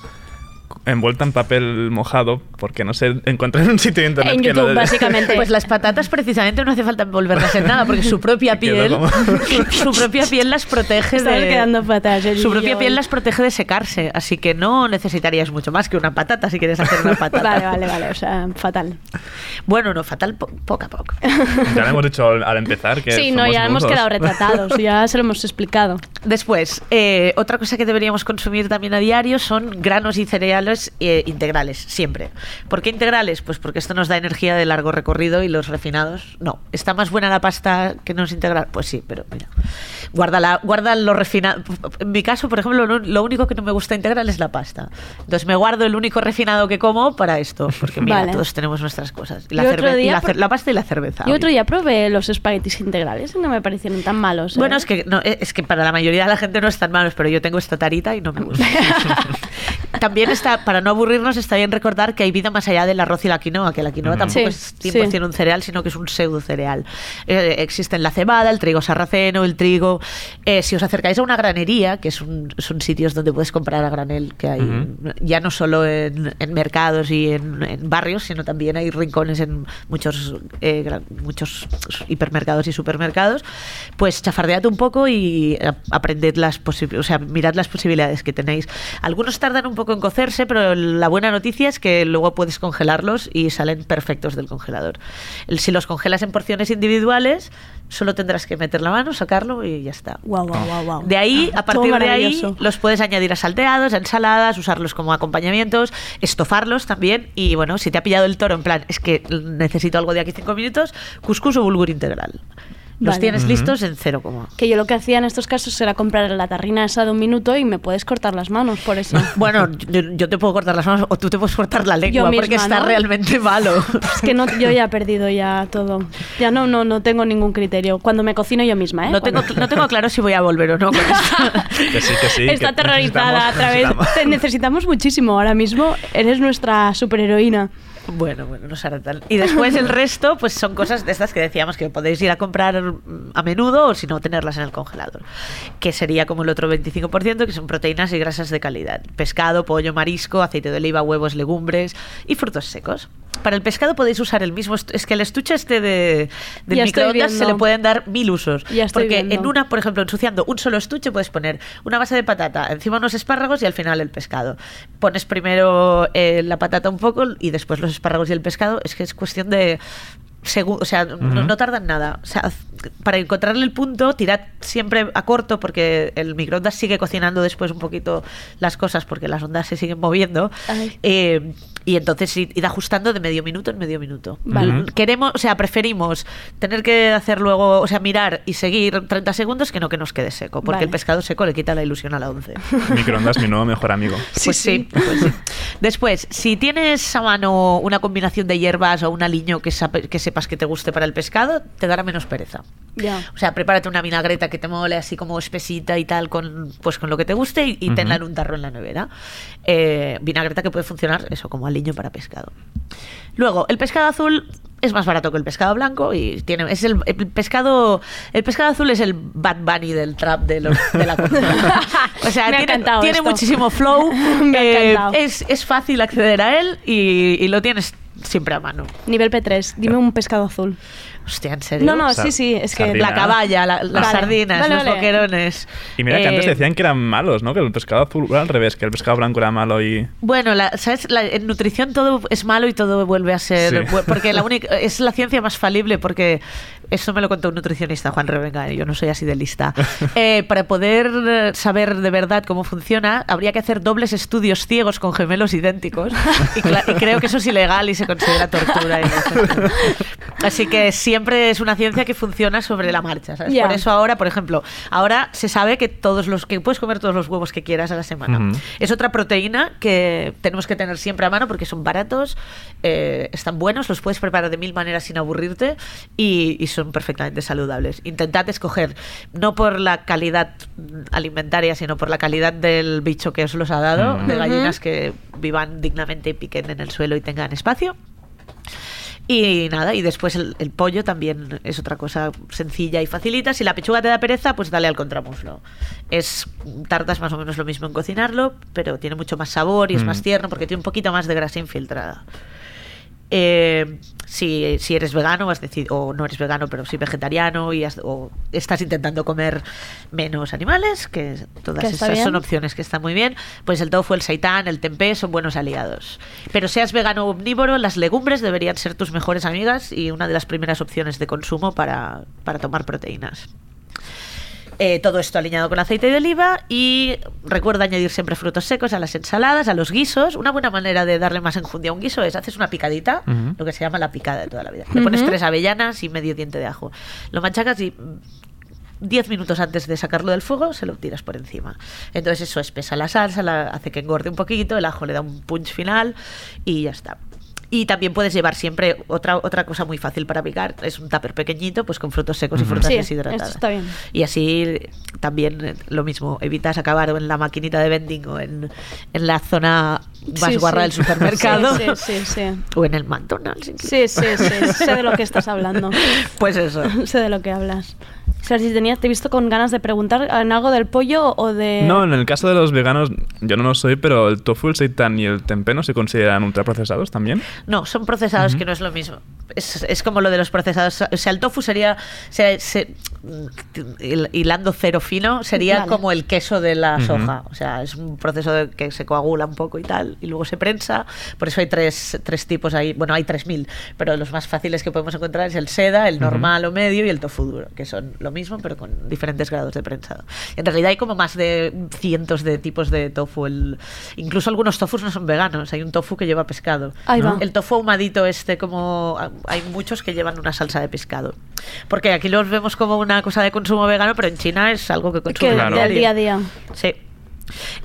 Speaker 3: envuelta en papel mojado porque no sé, encontré en un sitio de internet
Speaker 1: En
Speaker 3: que lo
Speaker 1: YouTube,
Speaker 3: de-
Speaker 1: básicamente.
Speaker 10: Pues las patatas precisamente no hace falta envolverlas en nada porque su propia piel
Speaker 3: como-
Speaker 10: su propia piel las protege de
Speaker 1: quedando Sergio.
Speaker 10: su propia piel las protege de secarse, así que no necesitarías mucho más que una patata si quieres hacer una patata.
Speaker 1: Vale, vale, vale. O sea, fatal.
Speaker 10: Bueno, no, fatal po- poco a poco.
Speaker 3: Ya lo hemos dicho al, al empezar que
Speaker 1: Sí, no, ya hemos quedado retratados. Ya se lo hemos explicado.
Speaker 10: Después, eh, otra cosa que deberíamos consumir también a diario son granos y cereales eh, integrales, siempre. ¿Por qué integrales? Pues porque esto nos da energía de largo recorrido y los refinados, no. ¿Está más buena la pasta que no es integral? Pues sí, pero mira. Guarda, la, guarda lo refinado. En mi caso, por ejemplo, lo, lo único que no me gusta integral es la pasta. Entonces me guardo el único refinado que como para esto, porque mira,
Speaker 1: Vale.
Speaker 10: todos tenemos nuestras cosas. La,
Speaker 1: Yo
Speaker 10: cerve- y la, la pasta y la cerveza.
Speaker 1: Y otro día probé los espaguetis integrales y no me parecieron tan malos. ¿eh?
Speaker 10: Bueno, es que, no, eh, es que para la mayoría de la gente no están malos, pero yo tengo esta tarita y no me gusta. También está, para no aburrirnos, está bien recordar que hay vida más allá del arroz y la quinoa, que la quinoa tampoco
Speaker 1: Sí,
Speaker 10: es 100%
Speaker 1: sí.
Speaker 10: un cereal, sino que es un pseudo cereal. Eh, existen la cebada, el trigo sarraceno, el trigo. Eh, si os acercáis a una granería, que es un- son sitios donde puedes comprar a granel, que hay ya no solo en, en mercados y en, en barrios, sino también hay rincones en muchos, eh, muchos hipermercados y supermercados, pues chafardead un poco y a- aprended las posibilidades, o sea, mirad las posibilidades que tenéis. Algunos tardan un poco en cocerse, pero la buena noticia es que luego puedes congelarlos y salen perfectos del congelador. El- si los congelas en porciones individuales, solo tendrás que meter la mano, sacarlo y ya está.
Speaker 1: Guau, guau, guau.
Speaker 10: De ahí, a
Speaker 1: Todo
Speaker 10: partir de ahí, los puedes añadir a salteados, a ensaladas, usarlos como acompañamientos, estofarlos también. Y bueno, si te ha pillado el toro, en plan, es que necesito algo de aquí cinco minutos, cuscús o bulgur integral. Los
Speaker 1: Vale.
Speaker 10: tienes listos en cero como.
Speaker 1: Que yo lo que hacía en estos casos era comprar la tarrina esa de un minuto y me puedes cortar las manos por eso.
Speaker 10: Bueno, yo, yo te puedo cortar las manos o tú te puedes cortar la lengua
Speaker 1: Yo misma,
Speaker 10: porque está
Speaker 1: ¿no?
Speaker 10: realmente malo.
Speaker 1: Es que no, yo ya he perdido ya todo. Ya no, no, no tengo ningún criterio. Cuando me cocino yo misma, ¿eh?
Speaker 10: No tengo, no tengo claro si voy a volver o no con esto.
Speaker 3: Que sí, que sí.
Speaker 1: Está aterrorizada a través.
Speaker 3: necesitamos-
Speaker 1: Te necesitamos muchísimo. Ahora mismo eres nuestra superheroína.
Speaker 10: Bueno, bueno, no será tal. Y después el resto, pues son cosas de estas que decíamos que podéis ir a comprar mm, a menudo o si no, tenerlas en el congelador. Que sería como el otro 25%, que son proteínas y grasas de calidad. Pescado, pollo, marisco, aceite de oliva, huevos, legumbres y frutos secos. Para el pescado podéis usar el mismo... Es que el estuche este de,
Speaker 1: estoy
Speaker 10: microondas se le pueden dar mil usos.
Speaker 1: Ya estoy
Speaker 10: porque
Speaker 1: viendo.
Speaker 10: en una, por ejemplo, ensuciando un solo estuche puedes poner una base de patata, encima unos espárragos y al final el pescado. Pones primero eh, la patata un poco y después los espárragos y el pescado. Es que es cuestión de... segu- o sea, no, tardan nada. O sea, para encontrarle el punto, tirad siempre a corto porque el microondas sigue cocinando después un poquito las cosas porque las ondas se siguen moviendo. Eh, y entonces id id ajustando de medio minuto en medio minuto.
Speaker 1: Vale.
Speaker 10: Queremos, o sea, preferimos tener que hacer luego, o sea, mirar y seguir 30 segundos que no que nos quede seco, porque
Speaker 1: Vale.
Speaker 10: el pescado seco le quita la ilusión a la 11.
Speaker 3: Microondas, mi nuevo mejor amigo.
Speaker 10: Pues sí, pues sí. Después, si tienes a mano una combinación de hierbas o un aliño que, sape- que sepas que te guste para el pescado, te dará menos pereza. O sea, prepárate una vinagreta que te mole así como espesita y tal, con, pues con lo que te guste y, y tenla en un tarro en la nevera. Eh, vinagreta que puede funcionar, eso, como aliño para pescado. Luego, el pescado azul es más barato que el pescado blanco y tiene es el, el pescado el pescado azul es el Bad Bunny del trap de, los, de la o sea,
Speaker 1: Me
Speaker 10: tiene,
Speaker 1: encantado
Speaker 10: tiene
Speaker 1: esto.
Speaker 10: muchísimo flow,
Speaker 1: Me
Speaker 10: eh, es, es fácil acceder a él y, y lo tienes siempre a mano.
Speaker 1: Nivel P3, dime un pescado azul.
Speaker 10: Hostia, ¿en serio?
Speaker 1: No, no, sí, sí, es que...
Speaker 3: sardina.
Speaker 10: La caballa, la- las
Speaker 1: Vale.
Speaker 10: sardinas,
Speaker 1: Vale,
Speaker 10: los
Speaker 1: vale.
Speaker 10: boquerones.
Speaker 3: Y mira que antes
Speaker 10: Eh,
Speaker 3: decían que eran malos, ¿no? Que el pescado azul era al revés, que el pescado blanco era malo y...
Speaker 10: Bueno, la- ¿sabes? La- en nutrición todo es malo y todo vuelve a ser.
Speaker 3: Sí.
Speaker 10: bu- Porque la única, es la ciencia más falible, porque eso me lo contó un nutricionista, Juan Revenga, yo no soy así de lista. Eh, para poder eh, saber de verdad cómo funciona, habría que hacer dobles estudios ciegos con gemelos idénticos. Y, cla- y creo que eso es ilegal y se considera tortura. y. Así que siempre es una ciencia que funciona sobre la marcha. ¿sabes? Por eso ahora, por ejemplo, ahora se sabe que todos los que puedes comer todos los huevos que quieras a la semana. Es otra proteína que tenemos que tener siempre a mano porque son baratos, eh, están buenos, los puedes preparar de mil maneras sin aburrirte y, y son perfectamente saludables. Intentad escoger, no por la calidad alimentaria, sino por la calidad del bicho que os los ha dado,
Speaker 3: Mm.
Speaker 10: de gallinas que vivan dignamente y piquen en el suelo y tengan espacio. Y nada, y después el, el pollo también es otra cosa sencilla y facilita. Si la pechuga te da pereza, pues dale al contramuslo. Es tardas más o menos lo mismo en cocinarlo, pero tiene mucho más sabor y es
Speaker 3: Mm.
Speaker 10: más tierno porque tiene un poquito más de grasa infiltrada. Eh, si, si eres vegano has decid- o no eres vegano pero sí vegetariano y has- o estás intentando comer menos animales que todas esas son opciones que están muy bien. Pues el tofu el seitán el tempeh son buenos aliados. Pero seas vegano o omnívoro las legumbres deberían ser tus mejores amigas y una de las primeras opciones de consumo para, para tomar proteínas eh, todo esto alineado con aceite de oliva y recuerda añadir siempre frutos secos a las ensaladas, a los guisos. Una buena manera de darle más enjundia a un guiso es haces una picadita, lo que se llama la picada de toda la vida. Le pones tres avellanas y medio diente de ajo. Lo machacas y mm, 10 minutos antes de sacarlo del fuego se lo tiras por encima. Entonces eso espesa la salsa, la hace que engorde un poquito, el ajo le da un punch final y ya está. Y también puedes llevar siempre otra, otra cosa muy fácil para picar, es un tupper pequeñito pues con frutos secos y frutas
Speaker 1: Sí,
Speaker 10: deshidratadas.
Speaker 1: esto está bien.
Speaker 10: Y así también eh, lo mismo, evitas acabar en la maquinita de vending o en, en la zona más
Speaker 1: Sí,
Speaker 10: guarra
Speaker 1: sí.
Speaker 10: del supermercado.
Speaker 1: Sí, sí, sí, sí.
Speaker 10: O en el McDonald's.
Speaker 1: Sí, sí, sí. Sé de lo que estás hablando.
Speaker 10: Pues eso.
Speaker 1: sé de lo que hablas. O sea, si tenías, te he visto con ganas de preguntar en algo del pollo o de...
Speaker 3: No, en el caso de los veganos, yo no lo soy, pero el tofu, el seitan y el tempeh no se consideran ultraprocesados también.
Speaker 10: No, son procesados que no es lo mismo. Es, es como lo de los procesados. O sea, el tofu sería, se- se- hil- hilando cero fino, sería
Speaker 1: Vale.
Speaker 10: como el queso de la
Speaker 3: Ujú.
Speaker 10: soja. O sea, es un proceso de que se coagula un poco y tal, y luego se prensa. Por eso hay tres, tres tipos ahí. Bueno, hay 3.000, pero los más fáciles que podemos encontrar es el seda, el normal o medio y el tofu duro, que son lo mismo, pero con diferentes grados de prensado. En realidad hay como más de cientos de tipos de tofu. El, incluso algunos tofus no son veganos. Hay un tofu que lleva pescado.
Speaker 1: Ahí va.
Speaker 10: El tofu ahumadito este, como hay muchos que llevan una salsa de pescado. Porque aquí los vemos como una cosa de consumo vegano, pero en China es algo que consumen
Speaker 3: Claro.
Speaker 1: del día a día.
Speaker 10: Sí.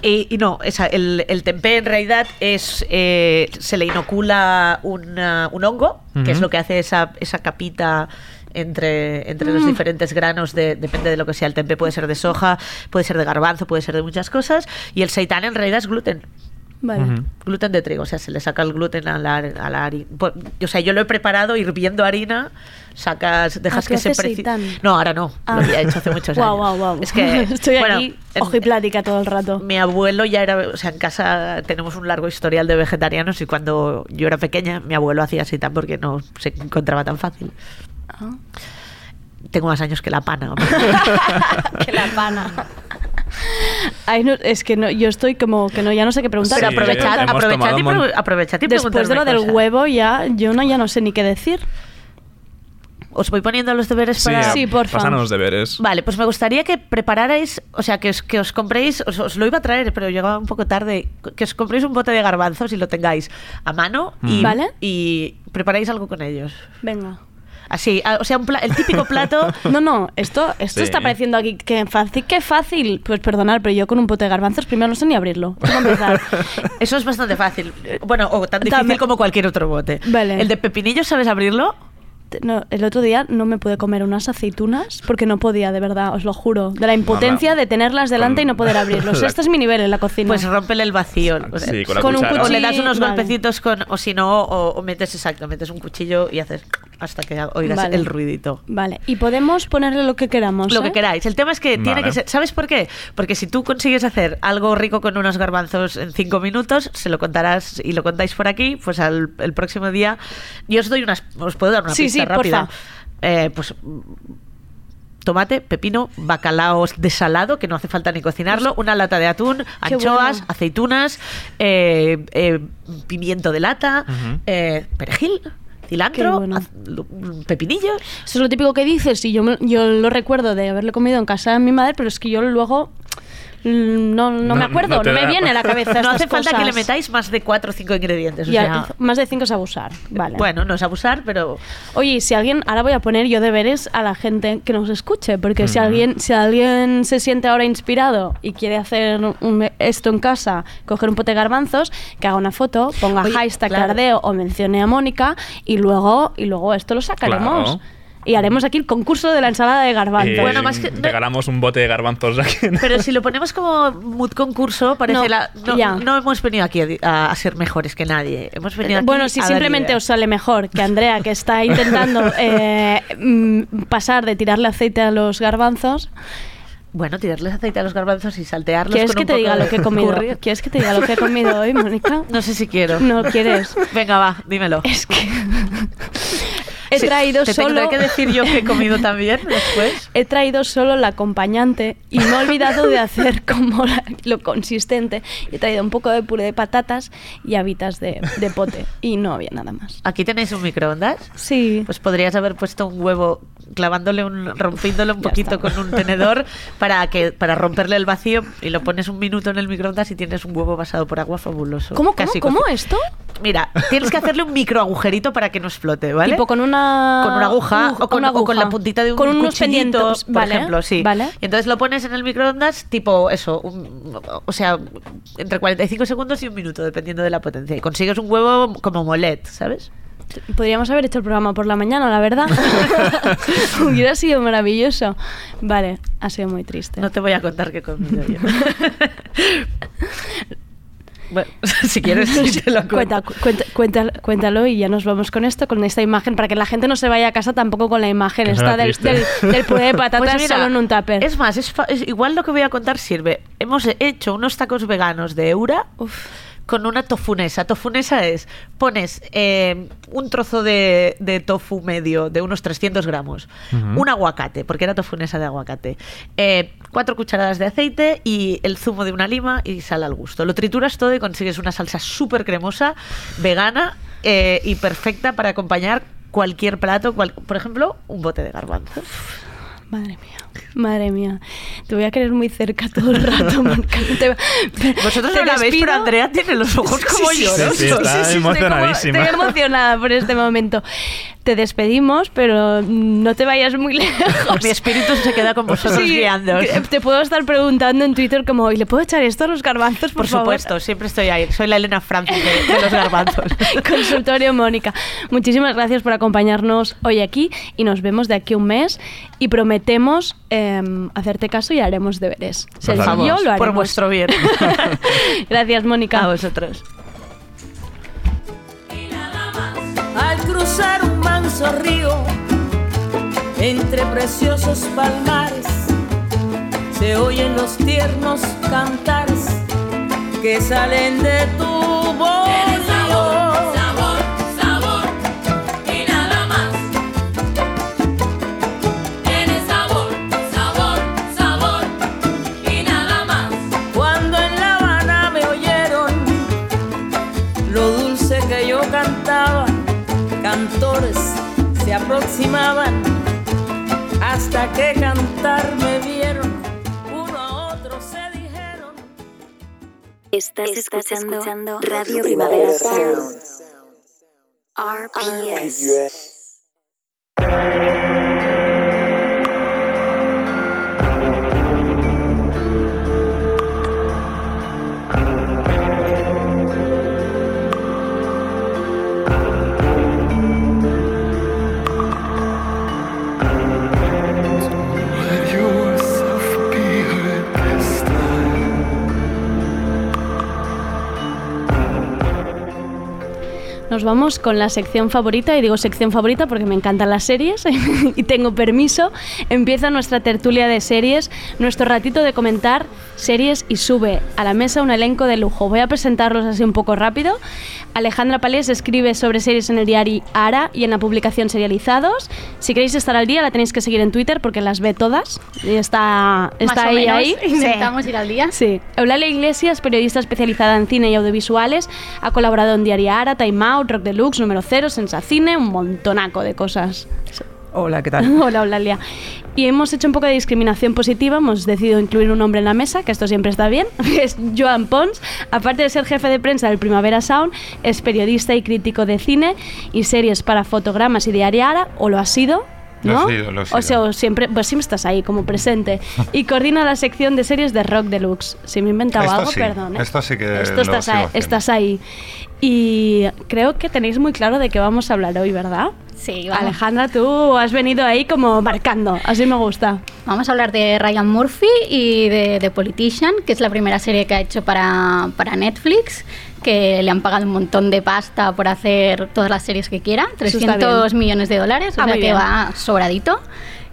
Speaker 10: Y, y no, esa, el, el tempeh en realidad es eh, se le inocula una- un hongo, que es lo que hace esa, esa capita entre, entre los diferentes granos, de, depende de lo que sea el tempeh, puede ser de soja, puede ser de garbanzo, puede ser de muchas cosas, y el seitán en realidad es gluten.
Speaker 1: Vale.
Speaker 3: Ujú.
Speaker 10: Gluten de trigo, o sea, se le saca el gluten a la, a la harina. O sea, yo lo he preparado hirviendo harina, sacas, dejas
Speaker 1: Ah,
Speaker 10: que
Speaker 1: ¿tú
Speaker 10: se? No, ahora no,
Speaker 1: Ah.
Speaker 10: lo había hecho hace muchos años.
Speaker 1: guau, guau.
Speaker 10: Es que
Speaker 1: Estoy
Speaker 10: bueno,
Speaker 1: aquí,
Speaker 10: en-
Speaker 1: ojo y plática todo el rato.
Speaker 10: mi abuelo ya era, o sea, en casa tenemos un largo historial de vegetarianos y cuando yo era pequeña, mi abuelo hacía seitán porque no se encontraba tan fácil.
Speaker 1: Ah.
Speaker 10: Tengo más años que la pana.
Speaker 1: que la pana. Ay, no, es que no, yo estoy como que no, ya no sé qué preguntar.
Speaker 10: Pero
Speaker 3: Sí,
Speaker 10: aprovechad,
Speaker 3: hemos
Speaker 10: aprovechad,
Speaker 3: tomado
Speaker 10: y,
Speaker 3: mon-
Speaker 10: aprovechad y
Speaker 1: Después de lo del huevo ya, yo no, ya no sé ni qué decir.
Speaker 10: Os voy poniendo los deberes
Speaker 3: Sí,
Speaker 10: para...
Speaker 1: Sí, porfa.
Speaker 3: Pásanos los deberes.
Speaker 10: Vale, pues me gustaría que prepararais, o sea, que os, que os compréis, os, os lo iba a traer, pero llegaba un poco tarde, que os compréis un bote de garbanzos y lo tengáis a mano y,
Speaker 1: Mm. Vale.
Speaker 10: y preparáis algo con ellos.
Speaker 1: Venga.
Speaker 10: Así, o sea, un pla- el típico plato...
Speaker 1: No, no, esto, esto
Speaker 3: Sí.
Speaker 1: está pareciendo aquí que fácil, qué fácil. Pues perdonar, pero yo con un pote de garbanzos primero no sé ni abrirlo.
Speaker 10: Eso es bastante fácil. Bueno, o tan difícil
Speaker 1: También-
Speaker 10: como cualquier otro bote.
Speaker 1: Vale.
Speaker 10: El de pepinillos, ¿sabes abrirlo?
Speaker 1: No, el otro día no me pude comer unas aceitunas porque no podía, de verdad, os lo juro. De la impotencia de tenerlas delante y no poder abrirlos.
Speaker 3: La-
Speaker 1: Este es mi nivel en la cocina.
Speaker 10: Pues rómpele el vacío. O sea,
Speaker 3: Sí, con la
Speaker 1: con un
Speaker 3: cuchara.
Speaker 10: o le das
Speaker 1: cuchillo,
Speaker 10: unos
Speaker 1: vale.
Speaker 10: golpecitos con, o si no, o, o metes exacto, metes un cuchillo y haces hasta que oigas
Speaker 1: Vale.
Speaker 10: el ruidito.
Speaker 1: Vale, y podemos ponerle lo que queramos.
Speaker 10: Lo
Speaker 1: ¿eh?
Speaker 10: que queráis. El tema es que tiene
Speaker 3: Vale.
Speaker 10: que ser. ¿Sabes por qué? Porque si tú consigues hacer algo rico con unos garbanzos en cinco minutos, se lo contarás y lo contáis por aquí, pues al el próximo día. Yo os doy unas. Os puedo dar una
Speaker 1: Sí,
Speaker 10: pista
Speaker 1: sí,
Speaker 10: rápida.
Speaker 1: porfa.
Speaker 10: Eh, pues. Tomate, pepino, bacalao desalado, que no hace falta ni cocinarlo, una lata de atún, anchoas,
Speaker 1: bueno.
Speaker 10: aceitunas, eh, eh, pimiento de lata, eh, perejil, cilantro,
Speaker 1: bueno.
Speaker 10: az- lo- pepinillos.
Speaker 1: Eso es lo típico que dices y yo, yo lo recuerdo de haberle comido en casa de mi madre, pero es que yo luego no, no,
Speaker 3: No-
Speaker 1: me acuerdo,
Speaker 3: no
Speaker 1: me
Speaker 3: da-
Speaker 1: viene a la cabeza
Speaker 10: No
Speaker 1: estas
Speaker 10: hace falta que le metáis más de cuatro o cinco ingredientes. o
Speaker 1: Ya,
Speaker 10: sea,
Speaker 1: más de cinco es abusar. Vale.
Speaker 10: Bueno, no es abusar, pero
Speaker 1: Oye, si alguien, ahora voy a poner yo deberes a la gente que nos escuche, porque si alguien, si alguien se siente ahora inspirado y quiere hacer un- esto en casa, coger un pote de garbanzos, que haga una foto, ponga
Speaker 10: Oye,
Speaker 1: hashtag
Speaker 10: claro.
Speaker 1: O mencione a Mónica y luego, y luego esto lo sacaremos.
Speaker 3: Claro.
Speaker 1: Y haremos aquí el concurso de la ensalada de garbanzos.
Speaker 3: Eh,
Speaker 10: Bueno, más que-
Speaker 3: regalamos un bote de garbanzos aquí.
Speaker 10: Pero si lo ponemos como mood concurso, parece
Speaker 1: No,
Speaker 10: la. No,
Speaker 1: ya.
Speaker 10: no hemos venido aquí a, a ser mejores que nadie. Hemos venido aquí
Speaker 1: Bueno, si
Speaker 10: a
Speaker 1: simplemente os sale mejor que Andrea, que está intentando eh, mm, pasar de tirarle aceite a los garbanzos,
Speaker 10: Bueno, tirarles aceite a los garbanzos y saltearlos.
Speaker 1: ¿quieres
Speaker 10: con
Speaker 1: que
Speaker 10: un
Speaker 1: te
Speaker 10: poco
Speaker 1: diga lo que he comido?
Speaker 10: curry.
Speaker 1: ¿Quieres que te diga lo que he comido hoy, Mónica?
Speaker 10: No sé si quiero.
Speaker 1: No quieres.
Speaker 10: Venga, va, dímelo.
Speaker 1: Es que he traído
Speaker 10: te
Speaker 1: solo
Speaker 10: tendré que decir yo que he comido también después.
Speaker 1: he traído solo el acompañante y me he olvidado de hacer como la- lo consistente. He traído un poco de puré de patatas y habitas de, de pote y no había nada más.
Speaker 10: Aquí tenéis un microondas.
Speaker 1: Sí.
Speaker 10: Pues podrías haber puesto un huevo clavándole un, rompiéndole un poquito con un tenedor para que para romperle el vacío y lo pones un minuto en el microondas y tienes un huevo basado por agua fabuloso.
Speaker 1: ¿Cómo,
Speaker 10: Casi
Speaker 1: cómo esto?
Speaker 10: Mira, tienes que hacerle un micro agujerito para que no explote, ¿vale?
Speaker 1: Tipo con una...
Speaker 10: con una aguja
Speaker 1: Uj,
Speaker 10: o, con,
Speaker 1: una
Speaker 10: o con la puntita de un
Speaker 1: Con unos pendientes,
Speaker 10: por
Speaker 1: vale,
Speaker 10: ejemplo, sí.
Speaker 1: Vale.
Speaker 10: Y entonces lo pones en el microondas, tipo eso, un- o sea, entre 45 segundos y un minuto, dependiendo de la potencia. Y consigues un huevo como molet, ¿sabes?
Speaker 1: Podríamos haber hecho el programa por la mañana, la verdad. Hubiera sido maravilloso. Vale, ha sido muy triste.
Speaker 10: No te voy a contar qué he comido yo. bueno, si quieres, sí te lo cuento.
Speaker 1: Cuenta, cuéntalo y ya nos vamos con esto, con esta imagen, para que la gente no se vaya a casa tampoco con la imagen esta del, del, del puré de patatas
Speaker 10: Pues mira,
Speaker 1: solo en un tupper.
Speaker 10: Es más, es fa- es- igual lo que voy a contar sirve. Hemos hecho unos tacos veganos de Eura con una tofunesa. Tofunesa es, pones eh, un trozo de, de tofu medio de unos 300 gramos, un aguacate, porque era tofunesa de aguacate, eh, cuatro cucharadas de aceite y el zumo de una lima y sal al gusto. Lo trituras todo y consigues una salsa súper cremosa, vegana eh, y perfecta para acompañar cualquier plato, cual- por ejemplo, un bote de garbanzos.
Speaker 1: Madre mía, madre mía. Te voy a querer muy cerca todo el rato. Te-
Speaker 10: Vosotros
Speaker 1: te
Speaker 10: no la veis, pero Andrea tiene los ojos como yo.
Speaker 3: sí,
Speaker 10: ¿no?
Speaker 3: sí, está
Speaker 1: estoy como-
Speaker 3: emocionadísima.
Speaker 1: Estoy emocionada por este momento. Te despedimos, pero no te vayas muy lejos.
Speaker 10: Mi espíritu se queda con vosotros
Speaker 1: Sí,
Speaker 10: guiando.
Speaker 1: Te puedo estar preguntando en Twitter como, ¿y le puedo echar esto a los garbanzos, por,
Speaker 10: Por supuesto, siempre estoy ahí. Soy la Elena Francis de, de los garbanzos.
Speaker 1: Consultorio Mónica. Muchísimas gracias por acompañarnos hoy aquí y nos vemos de aquí a un mes y prometemos em, hacerte caso y haremos deberes. Sergio y yo lo haremos.
Speaker 10: por vuestro bien.
Speaker 1: Gracias, Mónica.
Speaker 10: A vosotros.
Speaker 8: al cruzar un manso río entre preciosos palmares se oyen los tiernos cantares que salen de tu
Speaker 9: Tienes
Speaker 8: se aproximaban hasta que cantar me vieron. Uno a otro se dijeron.
Speaker 11: Estás, escuchando, Radio Primavera Sound. RPS.
Speaker 6: Let
Speaker 1: Nos vamos con la sección favorita, y digo sección favorita porque me encantan las series y tengo permiso. Empieza nuestra tertulia de series, nuestro ratito de comentar series y sube a la mesa un elenco de lujo. Voy a presentarlos así un poco rápido. Alejandra Palés escribe sobre series en el diario Ara y en la publicación Serializados. Si queréis estar al día, la tenéis que seguir en Twitter porque las ve todas. Y está, está
Speaker 12: Más o
Speaker 1: ahí,
Speaker 12: menos,
Speaker 1: ahí.
Speaker 12: Intentamos ir al día.
Speaker 1: Sí. Eulalia Iglesias, periodista especializada en cine y audiovisuales, ha colaborado en Diario Ara, Time Out, Rock Deluxe, Número Cero, Sensacine, un montonaco de cosas.
Speaker 13: Hola, ¿qué tal?
Speaker 1: Hola, Eulalia. Y hemos hecho un poco de discriminación positiva, hemos decidido incluir un hombre en la mesa, que esto siempre está bien, que es Joan Pons. Aparte de ser jefe de prensa del Primavera Sound, es periodista y crítico de cine y series para fotogramas y Diario Ara, o lo ha sido,
Speaker 12: Lo
Speaker 1: ¿no?
Speaker 12: sido, lo he
Speaker 1: O
Speaker 12: sido.
Speaker 1: sea, o siempre, pues siempre estás ahí como presente. Y coordina la sección de series de Rock Deluxe. Si me he inventado
Speaker 12: Esto
Speaker 1: algo,
Speaker 12: sí,
Speaker 1: perdón. ¿eh?
Speaker 12: esto sí que
Speaker 1: Esto
Speaker 12: lo
Speaker 1: estás,
Speaker 12: sigo
Speaker 1: ahí,
Speaker 12: haciendo.
Speaker 1: estás ahí. Y creo que tenéis muy claro de qué vamos a hablar hoy, ¿verdad?
Speaker 13: Sí, vamos.
Speaker 1: Alejandra, tú has venido ahí como marcando. Así me gusta.
Speaker 13: Vamos a hablar de Ryan Murphy y de The Politician, que es la primera serie que ha hecho para, para Netflix, que le han pagado un montón de pasta por hacer todas las series que quiera,
Speaker 1: Eso está
Speaker 13: 300
Speaker 1: bien.
Speaker 13: millones de dólares, o
Speaker 1: Ah,
Speaker 13: sea que
Speaker 1: bien.
Speaker 13: va sobradito.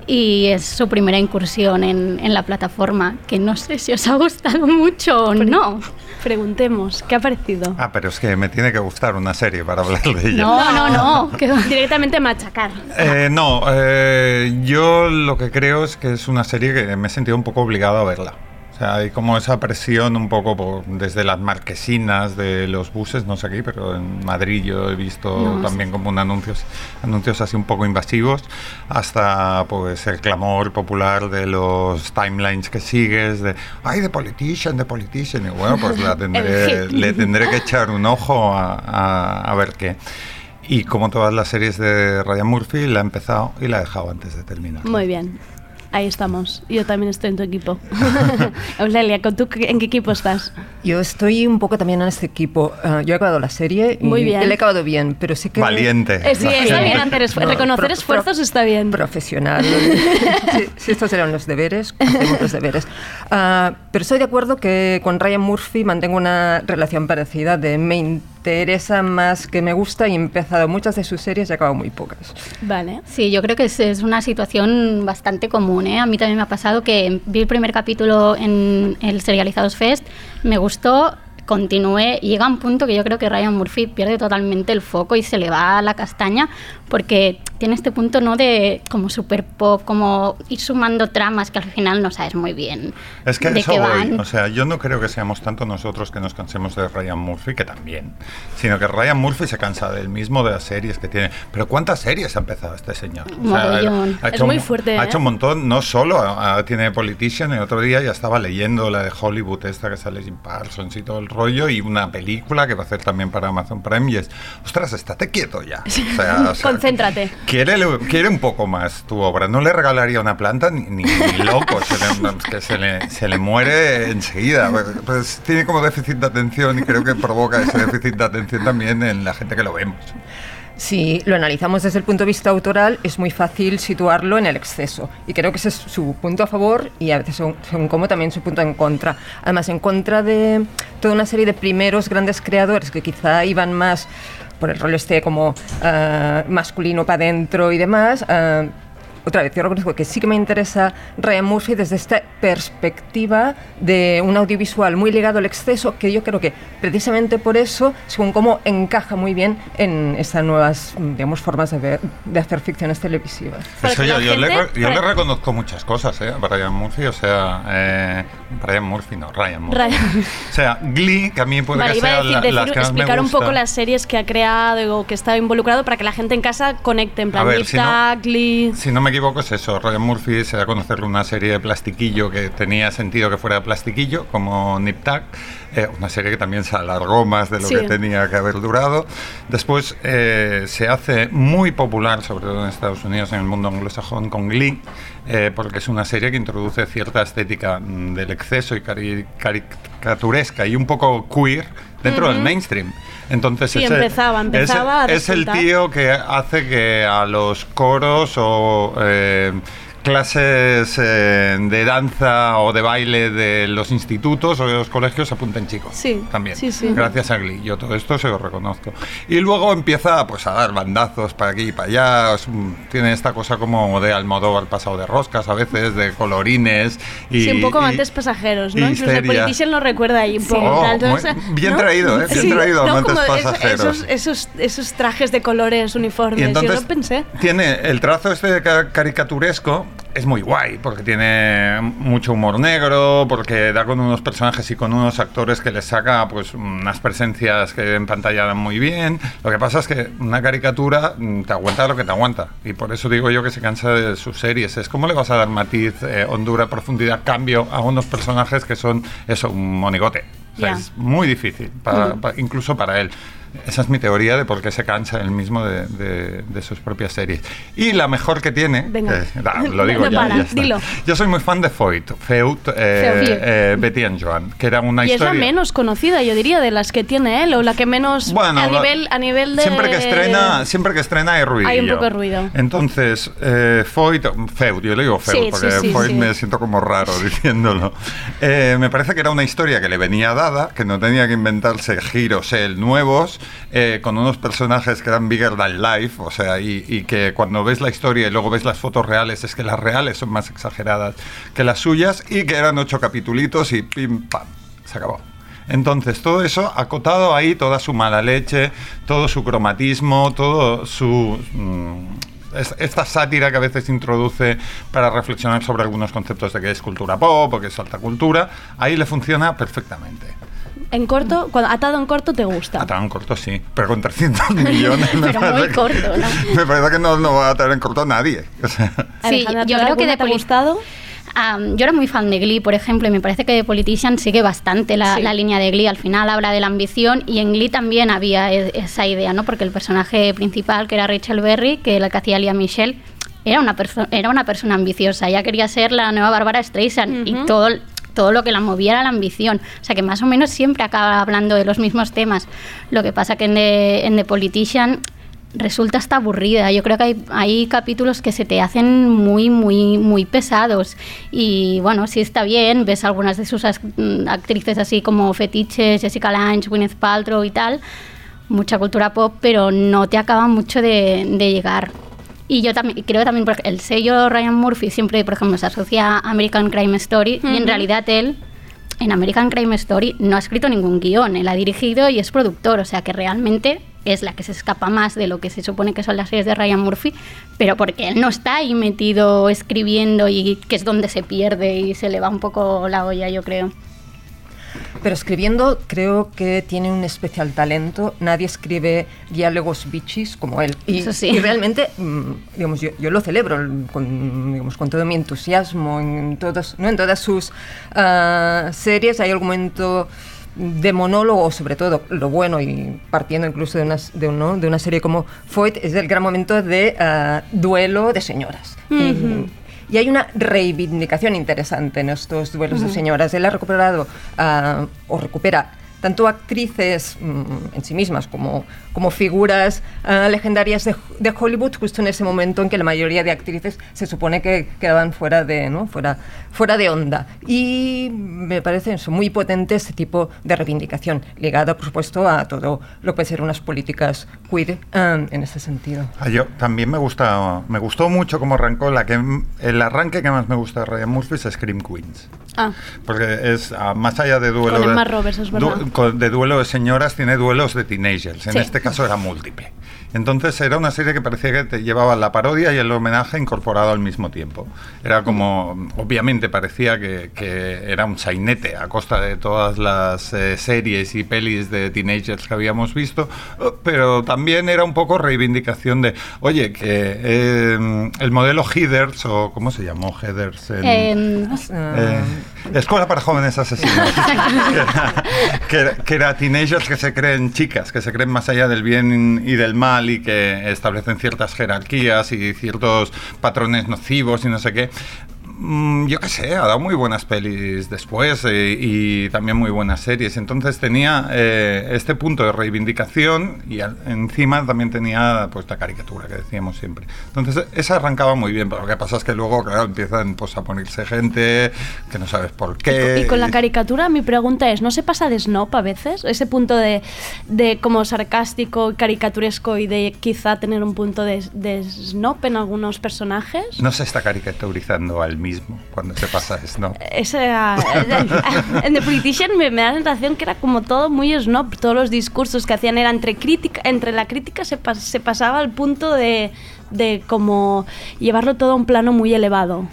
Speaker 13: Y es su primera incursión en, en la plataforma, que no sé si os ha gustado mucho o no.
Speaker 1: Preguntemos, ¿qué ha parecido?
Speaker 12: Ah, pero es que me tiene que gustar una serie para hablar de ella.
Speaker 13: No, no, no. que-
Speaker 1: Directamente machacar.
Speaker 12: Eh, no, eh, yo lo que creo es que es una serie que me he sentido un poco obligado a verla. O sea, hay como esa presión un poco por- desde las marquesinas de los buses, no sé aquí, pero en Madrid yo he visto
Speaker 13: No,
Speaker 12: también como un anuncios, anuncios así un poco invasivos, hasta pues el clamor popular de los timelines que sigues, de ¡ay, de politician, de politician! Y bueno, pues la tendré, le tendré que echar un ojo a, a- a ver qué. Y como todas las series de Ryan Murphy, la he empezado y la he dejado antes de terminar.
Speaker 1: Muy bien. Ahí estamos. Yo también estoy en tu equipo. Eulalia, ¿con tú en qué equipo estás?
Speaker 14: Yo estoy un poco también en este equipo. Ah, yo he acabado la serie y
Speaker 1: Muy bien.
Speaker 14: la he acabado bien, pero sí que...
Speaker 12: Valiente.
Speaker 1: Eh, sí, está bien hacer esfu-
Speaker 14: No,
Speaker 1: reconocer
Speaker 14: pro-
Speaker 1: esfuerzos está bien.
Speaker 14: Profesional. si, si estos eran los deberes, hacemos los deberes. Ah, pero estoy de acuerdo que con Ryan Murphy mantengo una relación parecida de me interesa más que me gusta y he empezado muchas de sus series y he acabado muy pocas.
Speaker 1: Vale.
Speaker 13: Sí, yo creo que es, es una situación bastante común. ¿eh? A mí también me ha pasado que vi el primer capítulo en el Serializados Fest, me gustó, continué y llega un punto que yo creo que Ryan Murphy pierde totalmente el foco y se le va a la castaña porque tiene este punto no de como super pop, como ir sumando tramas que al final no sabes muy bien
Speaker 12: Es que
Speaker 13: de
Speaker 12: eso
Speaker 13: qué
Speaker 12: voy.
Speaker 13: van.
Speaker 12: O sea, yo no creo que seamos tanto nosotros que nos cansemos de Ryan Murphy, que también, sino que Ryan Murphy se cansa del mismo de las series que tiene. Pero ¿cuántas series ha empezado este señor?
Speaker 13: Mogollón.
Speaker 1: Es muy
Speaker 12: un-
Speaker 1: fuerte,
Speaker 12: Ha
Speaker 1: ¿eh?
Speaker 12: hecho un montón, no solo ah, tiene Politician, el otro día ya estaba leyendo la de Hollywood, esta que sale Jim Parsons y todo el rollo, y una película que va a hacer también para Amazon Prime, y es, ostras, estate quieto ya. O sea, o sea,
Speaker 1: Concéntrate.
Speaker 12: Quiere, quiere un poco más tu obra. No le regalaría una planta ni, ni- ni loco, se le, que se le, se le muere enseguida. Pues, pues tiene como déficit de atención y creo que provoca ese déficit de atención también en la gente que lo vemos.
Speaker 14: Si lo analizamos desde el punto de vista autoral, es muy fácil situarlo en el exceso. Y creo que ese es su punto a favor y a veces, según, según también su punto en contra. Además, en contra de toda una serie de primeros grandes creadores que quizá iban más por el rol este como ah, masculino para adentro y demás. ah, otra vez, yo reconozco que sí que me interesa Ryan Murphy desde esta perspectiva de un audiovisual muy ligado al exceso, que yo creo que precisamente por eso, según cómo encaja muy bien en estas nuevas, digamos, formas de, ver, de hacer ficciones televisivas.
Speaker 1: Que
Speaker 12: yo, le, yo le reconozco muchas cosas ¿eh? a Brian Murphy, o sea, eh, Brian Murphy no, Ryan Murphy.
Speaker 1: Ryan.
Speaker 12: O sea, Glee, que a mí puede
Speaker 1: Vale,
Speaker 12: que sea
Speaker 1: a decir,
Speaker 12: la-
Speaker 1: decir-
Speaker 12: las que más me
Speaker 1: explicar un poco las series que ha creado o que está involucrado para que la gente en casa conecte. En plan,
Speaker 12: ver, si no-
Speaker 1: Glee.
Speaker 12: Si no me equivoco es eso, Ryan Murphy se da a conocer una serie de plastiquillo que tenía sentido que fuera de plastiquillo, como Nip Tuck, eh, una serie que también se alargó más de lo
Speaker 1: Sí.
Speaker 12: que tenía que haber durado. Después eh, se hace muy popular, sobre todo en Estados Unidos, en el mundo anglosajón, con Glee, eh, porque es una serie que introduce cierta estética mm, del exceso y cari- caricaturesca y un poco queer dentro del
Speaker 1: Ujú.
Speaker 12: mainstream. Entonces
Speaker 1: Sí,
Speaker 12: ese-
Speaker 1: empezaba,
Speaker 12: ese-
Speaker 1: empezaba a
Speaker 12: es el tío que hace que a los coros o eh, clases eh, de danza o de baile de los institutos o de los colegios apunten chicos.
Speaker 1: Sí,
Speaker 12: también.
Speaker 1: sí, sí.
Speaker 12: Gracias a Glee. Yo todo esto se lo reconozco. Y luego empieza pues a dar bandazos para aquí y para allá. Es tiene esta cosa como de Almodóvar pasado de roscas a veces, de colorines. Y,
Speaker 1: sí, un poco
Speaker 12: y-
Speaker 1: amantes pasajeros, ¿no? Incluso el. Politician lo recuerda ahí un poco.
Speaker 12: Oh,
Speaker 1: tal,
Speaker 12: muy- bien
Speaker 1: ¿no?
Speaker 12: traído, ¿eh? Bien traído, amantes
Speaker 1: como
Speaker 12: pasajeros.
Speaker 1: Esos, esos, esos, trajes de colores, uniformes,
Speaker 12: Y entonces
Speaker 1: yo lo pensé.
Speaker 12: tiene el trazo este ca- caricaturesco, es muy guay, porque tiene mucho humor negro, porque da con unos personajes y con unos actores que les saca pues unas presencias que en pantalla dan muy bien. Lo que pasa es que una caricatura mm, te aguanta lo que te aguanta. Y por eso digo yo que se cansa de sus series. Es como le vas a dar matiz, eh, hondura, profundidad, cambio a unos personajes que son eso, un monigote. O sea,
Speaker 1: Ya.
Speaker 12: es muy difícil, para-
Speaker 1: Mm.
Speaker 12: pa- incluso para él. Esa es mi teoría de por qué se cansa él mismo de, de- de sus propias series. Y la mejor que tiene,
Speaker 1: Venga.
Speaker 12: da, lo digo
Speaker 1: No
Speaker 12: ya,
Speaker 1: para,
Speaker 12: ya
Speaker 1: dilo.
Speaker 12: Yo soy muy fan de Foyt, Feut, eh,
Speaker 1: Feut.
Speaker 12: eh, Betty and Joan, que era una
Speaker 1: y es
Speaker 12: historia...
Speaker 1: la menos conocida, yo diría, de las que tiene él, o la que menos
Speaker 12: Bueno,
Speaker 1: a nivel a nivel de
Speaker 12: Siempre que estrena, siempre que estrena hay ruido.
Speaker 1: Hay un poco de ruido.
Speaker 12: Entonces, eh, Foyt, Feud, yo le digo Feud
Speaker 1: Sí,
Speaker 12: porque
Speaker 1: sí, sí,
Speaker 12: Foyt
Speaker 1: sí.
Speaker 12: me siento como raro diciéndolo. Eh, me parece que era una historia que le venía dada, que no tenía que inventarse giros él nuevos, eh, con unos personajes que eran bigger than life, o sea, y, que cuando ves la historia y luego ves las fotos reales, es que las reales son más exageradas que las suyas, y que eran ocho capitulitos y pim, pam, se acabó. Entonces, todo eso acotado ahí, toda su mala leche, todo su cromatismo, todo su... mm, es- esta sátira que a veces introduce para reflexionar sobre algunos conceptos de qué es cultura pop o qué es alta cultura, ahí le funciona perfectamente.
Speaker 1: En corto, cuando atado en corto te gusta.
Speaker 12: Atado en corto sí, pero con 300 millones me
Speaker 1: Pero
Speaker 12: parece
Speaker 1: muy
Speaker 12: que-
Speaker 1: corto, ¿no?
Speaker 12: Me parece que no, no va a atar en corto nadie. O sea,
Speaker 13: Sí,
Speaker 1: Alejandra,
Speaker 13: yo
Speaker 1: ¿tú
Speaker 13: creo que de
Speaker 1: te ha gustado?
Speaker 13: Yo era muy fan de Glee, por ejemplo, y me parece que de Politician sigue bastante la,
Speaker 1: Sí.
Speaker 13: la línea de Glee. Al final habla de la ambición y en Glee también había e- esa idea, ¿no? Porque el personaje principal, que era Rachel Berry, que la que hacía Lia Michelle, era una, era una persona ambiciosa. Ella quería ser la nueva Bárbara Streisand y todo, todo lo que la movía era la ambición. O sea que más o menos siempre acaba hablando de los mismos temas. Lo que pasa que en The, en The Politician resulta hasta aburrida. Yo creo que hay, hay capítulos que se te hacen muy, muy, muy pesados. Y bueno, sí está bien, ves algunas de sus mm, actrices así como fetiches, Jessica Lange, Gwyneth Paltrow y tal, mucha cultura pop, pero no te acaba mucho de, de llegar. Y yo también creo también por ej- el sello Ryan Murphy siempre, por ejemplo, se asocia a American Crime Story y en realidad él en American Crime Story no ha escrito ningún guion, él ha dirigido y es productor, o sea que realmente es la que se escapa más de lo que se supone que son las series de Ryan Murphy, pero porque él no está ahí metido escribiendo y que es donde se pierde y se le va un poco la olla, yo creo.
Speaker 14: Pero escribiendo creo que tiene un especial talento. Nadie escribe diálogos bichis como él. Y,
Speaker 13: Eso sí.
Speaker 14: y realmente, mm, digamos, yo, yo lo celebro con, digamos, con todo mi entusiasmo en todas, ¿no? en todas sus ah, series. Hay algún momento de monólogo, sobre todo lo bueno y partiendo incluso de una, de, de una serie como Foyt, es el gran momento de ah, duelo de señoras. Y-
Speaker 13: Ujú.
Speaker 14: y hay una reivindicación interesante en estos duelos de señoras. Él ha recuperado ah, o recupera tanto actrices mm, en sí mismas como, como figuras ah, legendarias de, de Hollywood justo en ese momento en que la mayoría de actrices se supone que quedaban fuera de, ¿no? fuera, fuera de onda. Y me parece eso, muy potente este tipo de reivindicación, ligada por supuesto a todo lo que puede ser unas políticas queer ah, en ese sentido.
Speaker 12: Ah, yo también me gusta, me gustó mucho cómo arrancó la que el arranque que más me gusta de Ryan Murphy es Scream Queens.
Speaker 1: Ah,
Speaker 12: Porque es ah, más allá de duelo
Speaker 1: Con
Speaker 12: de,
Speaker 1: Roberts, es verdad.
Speaker 12: du- con- de duelo de señoras, tiene duelos de teenagers. En
Speaker 1: Sí.
Speaker 12: este caso era múltiple. Entonces era una serie que parecía que te llevaba la parodia y el homenaje incorporado al mismo tiempo. Era como, obviamente parecía que, que era un sainete a costa de todas las eh, series y pelis de teenagers que habíamos visto, eh, pero también era un poco reivindicación de, oye, que eh, el modelo Heathers, o ¿cómo se llamó Heathers? en-
Speaker 13: Em,
Speaker 12: eh, Escuela para jóvenes asesinos. que, era, que era- que era teenagers que se creen chicas, que se creen más allá del bien y del mal y que establecen ciertas jerarquías y ciertos patrones nocivos y no sé qué. Mm, Yo qué sé, ha dado muy buenas pelis después eh, y también muy buenas series. Entonces tenía eh, este punto de reivindicación y al- encima también tenía pues la caricatura que decíamos siempre. Entonces esa arrancaba muy bien, pero lo que pasa es que luego, claro, empiezan pues, a ponerse gente que no sabes por qué.
Speaker 1: Y con la caricatura mi pregunta es, ¿no se pasa de snob a veces? Ese punto de, de como sarcástico, caricaturesco y de quizá tener un punto de, de snob en algunos personajes.
Speaker 12: No se está caricaturizando al mismo cuando se pasa eso, ¿no?
Speaker 1: Ese, ah, en The Politician me, me da la sensación que era como todo muy snob, todos los discursos que hacían era entre crítica, entre la crítica se, pas- se pasaba al punto de, de como llevarlo todo a un plano muy elevado.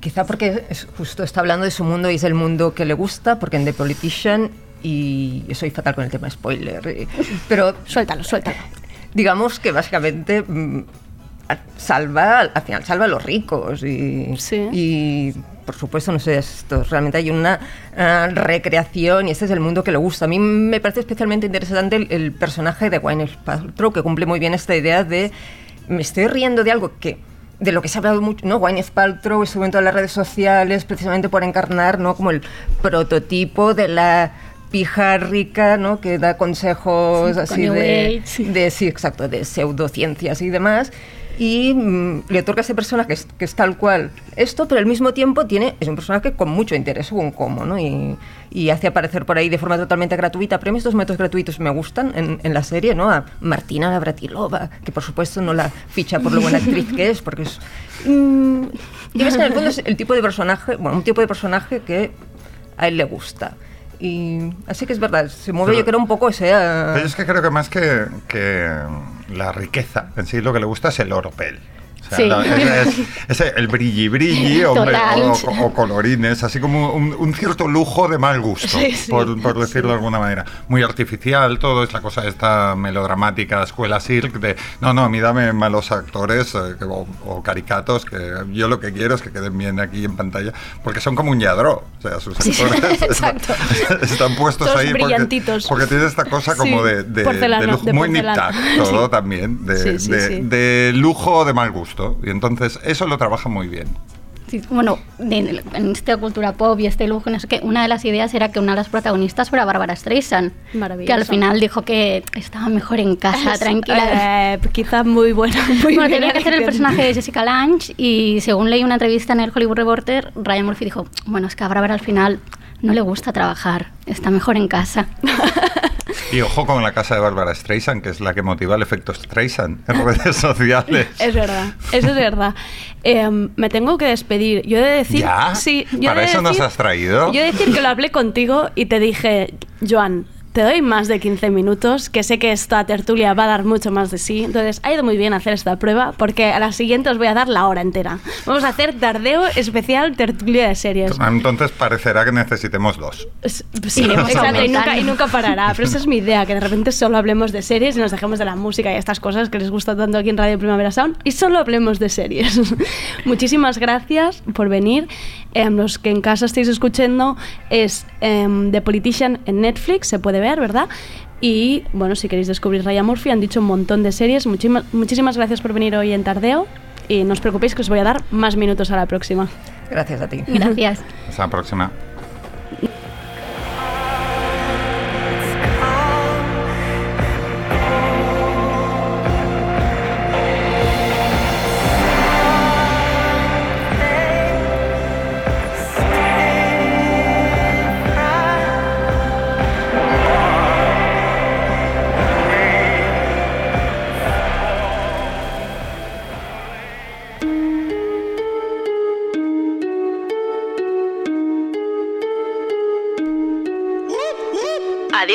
Speaker 14: Quizá porque es- justo está hablando de su mundo y es el mundo que le gusta, porque en The Politician, y yo soy fatal con el tema spoiler, eh, pero...
Speaker 1: Suéltalo, suéltalo.
Speaker 14: Digamos que básicamente mm, salva, al final salva a los ricos y, y por supuesto, no sé, esto realmente hay una ah, recreación y este es el mundo que le gusta. A mí me parece especialmente interesante el, el personaje de Gwyneth Paltrow, que cumple muy bien esta idea de me estoy riendo de algo que de lo que se ha hablado mucho, ¿no? Gwyneth Paltrow estuvo en todas las redes sociales precisamente por encarnar, ¿no? Como el prototipo de la pija rica, ¿no? Que da consejos
Speaker 13: Sí,
Speaker 14: así de, sí, exacto, de pseudociencias y demás. Y mm, le otorga a ese personaje que es, que es tal cual esto, pero al mismo tiempo tiene, es un personaje con mucho interés, según cómo, ¿no? Y, y hace aparecer por ahí de forma totalmente gratuita. Pero a mí estos métodos gratuitos me gustan en, en la serie, ¿no? A Martina Navratilova, que por supuesto no la ficha por lo buena actriz que es, porque es... mm, y ves que en el fondo es el tipo de personaje, bueno, un tipo de personaje que a él le gusta. Y así que es verdad, se mueve
Speaker 12: Pero-
Speaker 14: yo creo un poco ese...
Speaker 12: Pero es que creo que más que, que la riqueza en sí, lo que le gusta es el oropel. O sea,
Speaker 13: Sí.
Speaker 12: la- es, es- es el brilli brilli o, o- o colorines, así como un, un cierto lujo de mal gusto,
Speaker 13: Sí, sí.
Speaker 12: por, por decirlo de alguna manera. Muy artificial, todo es la cosa esta melodramática, escuela cirque, de no, no, a mí dame malos actores eh, que- o, o caricatos, que yo lo que quiero es que queden bien aquí en pantalla, porque son como un yadro. O sea, sus actores están, están puestos
Speaker 1: Todos
Speaker 12: ahí porque,
Speaker 1: brillantitos.
Speaker 12: porque tiene esta cosa como de, de,
Speaker 1: porcelana,
Speaker 12: de lujo,
Speaker 1: de
Speaker 12: muy nip-tuck, todo también, de, de lujo de mal gusto. Y entonces eso lo trabaja muy bien.
Speaker 13: Sí, bueno, de- en esta cultura pop y este lujo, no sé qué, una de las ideas era que una de las protagonistas fuera Bárbara Streisand.
Speaker 1: Maravilloso.
Speaker 13: Que al final dijo que estaba mejor en casa, tranquila.
Speaker 1: Eh, quizá muy buena. Muy
Speaker 13: bueno, tenía que hacer el personaje de Jessica Lange y según leí una entrevista en el Hollywood Reporter, Ryan Murphy dijo, bueno, es que a Bárbara al final no le gusta trabajar, está mejor en casa.
Speaker 12: Y ojo con la casa de Bárbara Streisand, que es la que motiva el efecto Streisand en redes sociales.
Speaker 1: Es verdad, eso es verdad. Em, me tengo que despedir. Yo he de decir.
Speaker 12: ¿Ya?
Speaker 1: Sí, yo he
Speaker 12: ¿Para
Speaker 1: de
Speaker 12: eso nos has traído?
Speaker 1: Yo he de decir que lo hablé contigo y te dije, Joan, te doy más de 15 minutos, que sé que esta tertulia va a dar mucho más de sí. Entonces, ha ido muy bien hacer esta prueba, porque a la siguiente os voy a dar la hora entera. Vamos a hacer tardeo especial tertulia de series.
Speaker 12: Entonces parecerá que necesitemos dos.
Speaker 13: Sí,
Speaker 1: exacto, y nunca, y nunca parará. Pero esa es mi idea, que de repente solo hablemos de series y nos dejemos de la música y estas cosas que les gusta tanto aquí en Radio Primavera Sound y solo hablemos de series. Muchísimas gracias por venir. Em, los que en casa estáis escuchando es em, The Politician en Netflix, se puede ver, ¿verdad? Y bueno, si queréis descubrir Raya Murphy, han dicho un montón de series. Muchísimas, muchísimas gracias por venir hoy en Tardeo y no os preocupéis que os voy a dar más minutos a la próxima.
Speaker 14: Gracias a ti.
Speaker 13: Gracias.
Speaker 12: Hasta la próxima.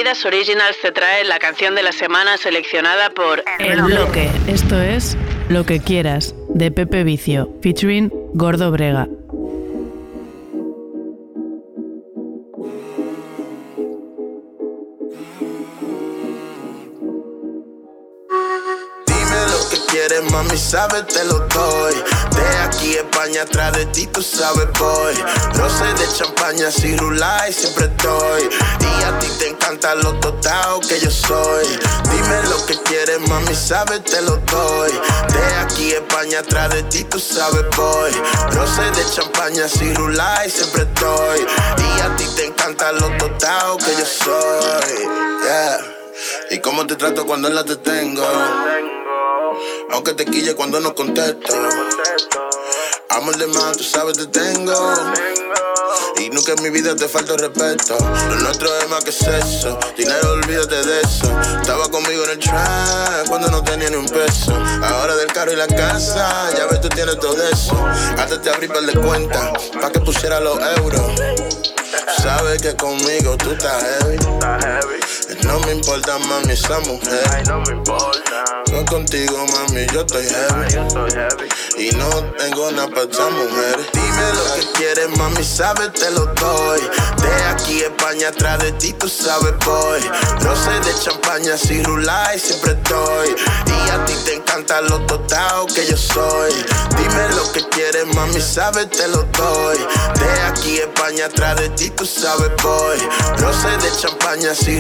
Speaker 15: Adidas Originals te trae la canción de la semana seleccionada por
Speaker 16: El bloque. Esto es Lo que quieras, de Pepe Vicio, featuring Gordo Brega.
Speaker 17: Dime lo que quieres, mami, sabes, te lo aquí a España, atrás de ti, tú sabes, voy. Rosé de champaña, sin y siempre estoy. Y a ti te encanta lo total que yo soy. Dime lo que quieres, mami, sabes, te lo doy. De aquí España, atrás de ti, tú sabes, voy. Rosé de champaña, sin y siempre estoy. Y a ti te encanta lo total que yo soy. Yeah. Y cómo te trato cuando en la te tengo. Aunque te quille cuando no contesto. Amor de más, tú sabes te tengo. Y nunca en mi vida te falta el respeto. Lo nuestro es más que sexo. Dinero, olvídate de eso. Estaba conmigo en el track cuando no tenía ni un peso. Ahora del carro y la casa, ya ves, tú tienes todo eso. Hasta te abrí para de cuenta, pa' que pusiera los euros. Sabes que conmigo tú estás heavy. No me importa, mami, esa mujer. Yo contigo, mami, yo estoy heavy. Y no tengo nada para esa mujer. Dime lo que quieres, mami, sabes, te lo doy. De aquí España atrás de ti, tú sabes, voy. Roce de champaña, si y siempre estoy. Y a ti te encanta lo total que yo soy. Dime lo que quieres, mami, sabes, te lo doy. De aquí España atrás de ti, tú sabes, voy. Roce de champaña, si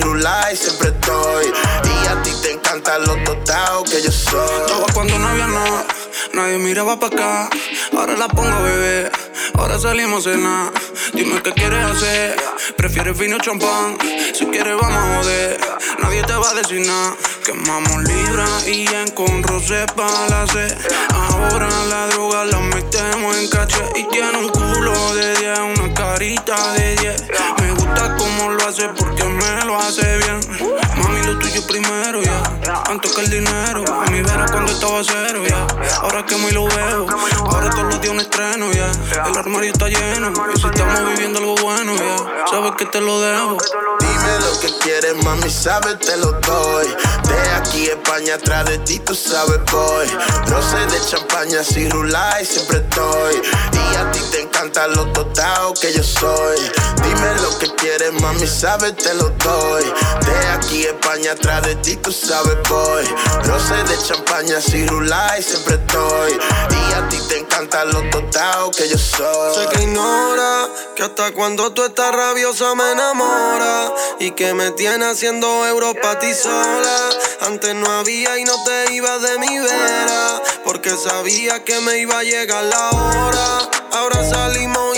Speaker 17: y siempre estoy. Y a ti te encanta lo total que yo soy.
Speaker 18: Estaba cuando no había nada, nadie miraba para acá. Ahora la pongo a beber, ahora salimos a cenar. Dime qué quieres hacer, prefieres vino o champán. Si quieres, vamos a joder, nadie te va a decir nada. Quemamos libra y en con rosé sed. Ahora la droga la metemos en caché y tiene un culo de 10, una carita de 10. Me gusta cómo lo hace porque me lo hace bien. Mami, lo tuyo primero, ya. Antes que el dinero. A mi vera cuando estaba cero, ya. Ahora que me lo veo. Ahora todos los días un estreno, ya. El armario está lleno. Y si estamos viviendo algo bueno, ya. Sabes que te lo debo.
Speaker 17: Dime lo que quieres, mami, sabes, te lo doy. De aquí España atrás de ti, tú sabes, voy. Roce de champaña, si y siempre estoy. Y a ti te encanta lo total que yo soy. Dime lo que quieres, mami, sabes, te lo doy. De aquí España atrás de ti, tú sabes, voy. Roce de champaña, si y siempre estoy. Y a ti te encanta lo total que yo soy.
Speaker 18: Sé que ignora que hasta cuando tú estás rabiosa me enamora y que me tiene haciendo euros pa' ti sola. Antes no había y no te ibas de mi vera porque sabía que me iba a llegar la hora. Ahora salimos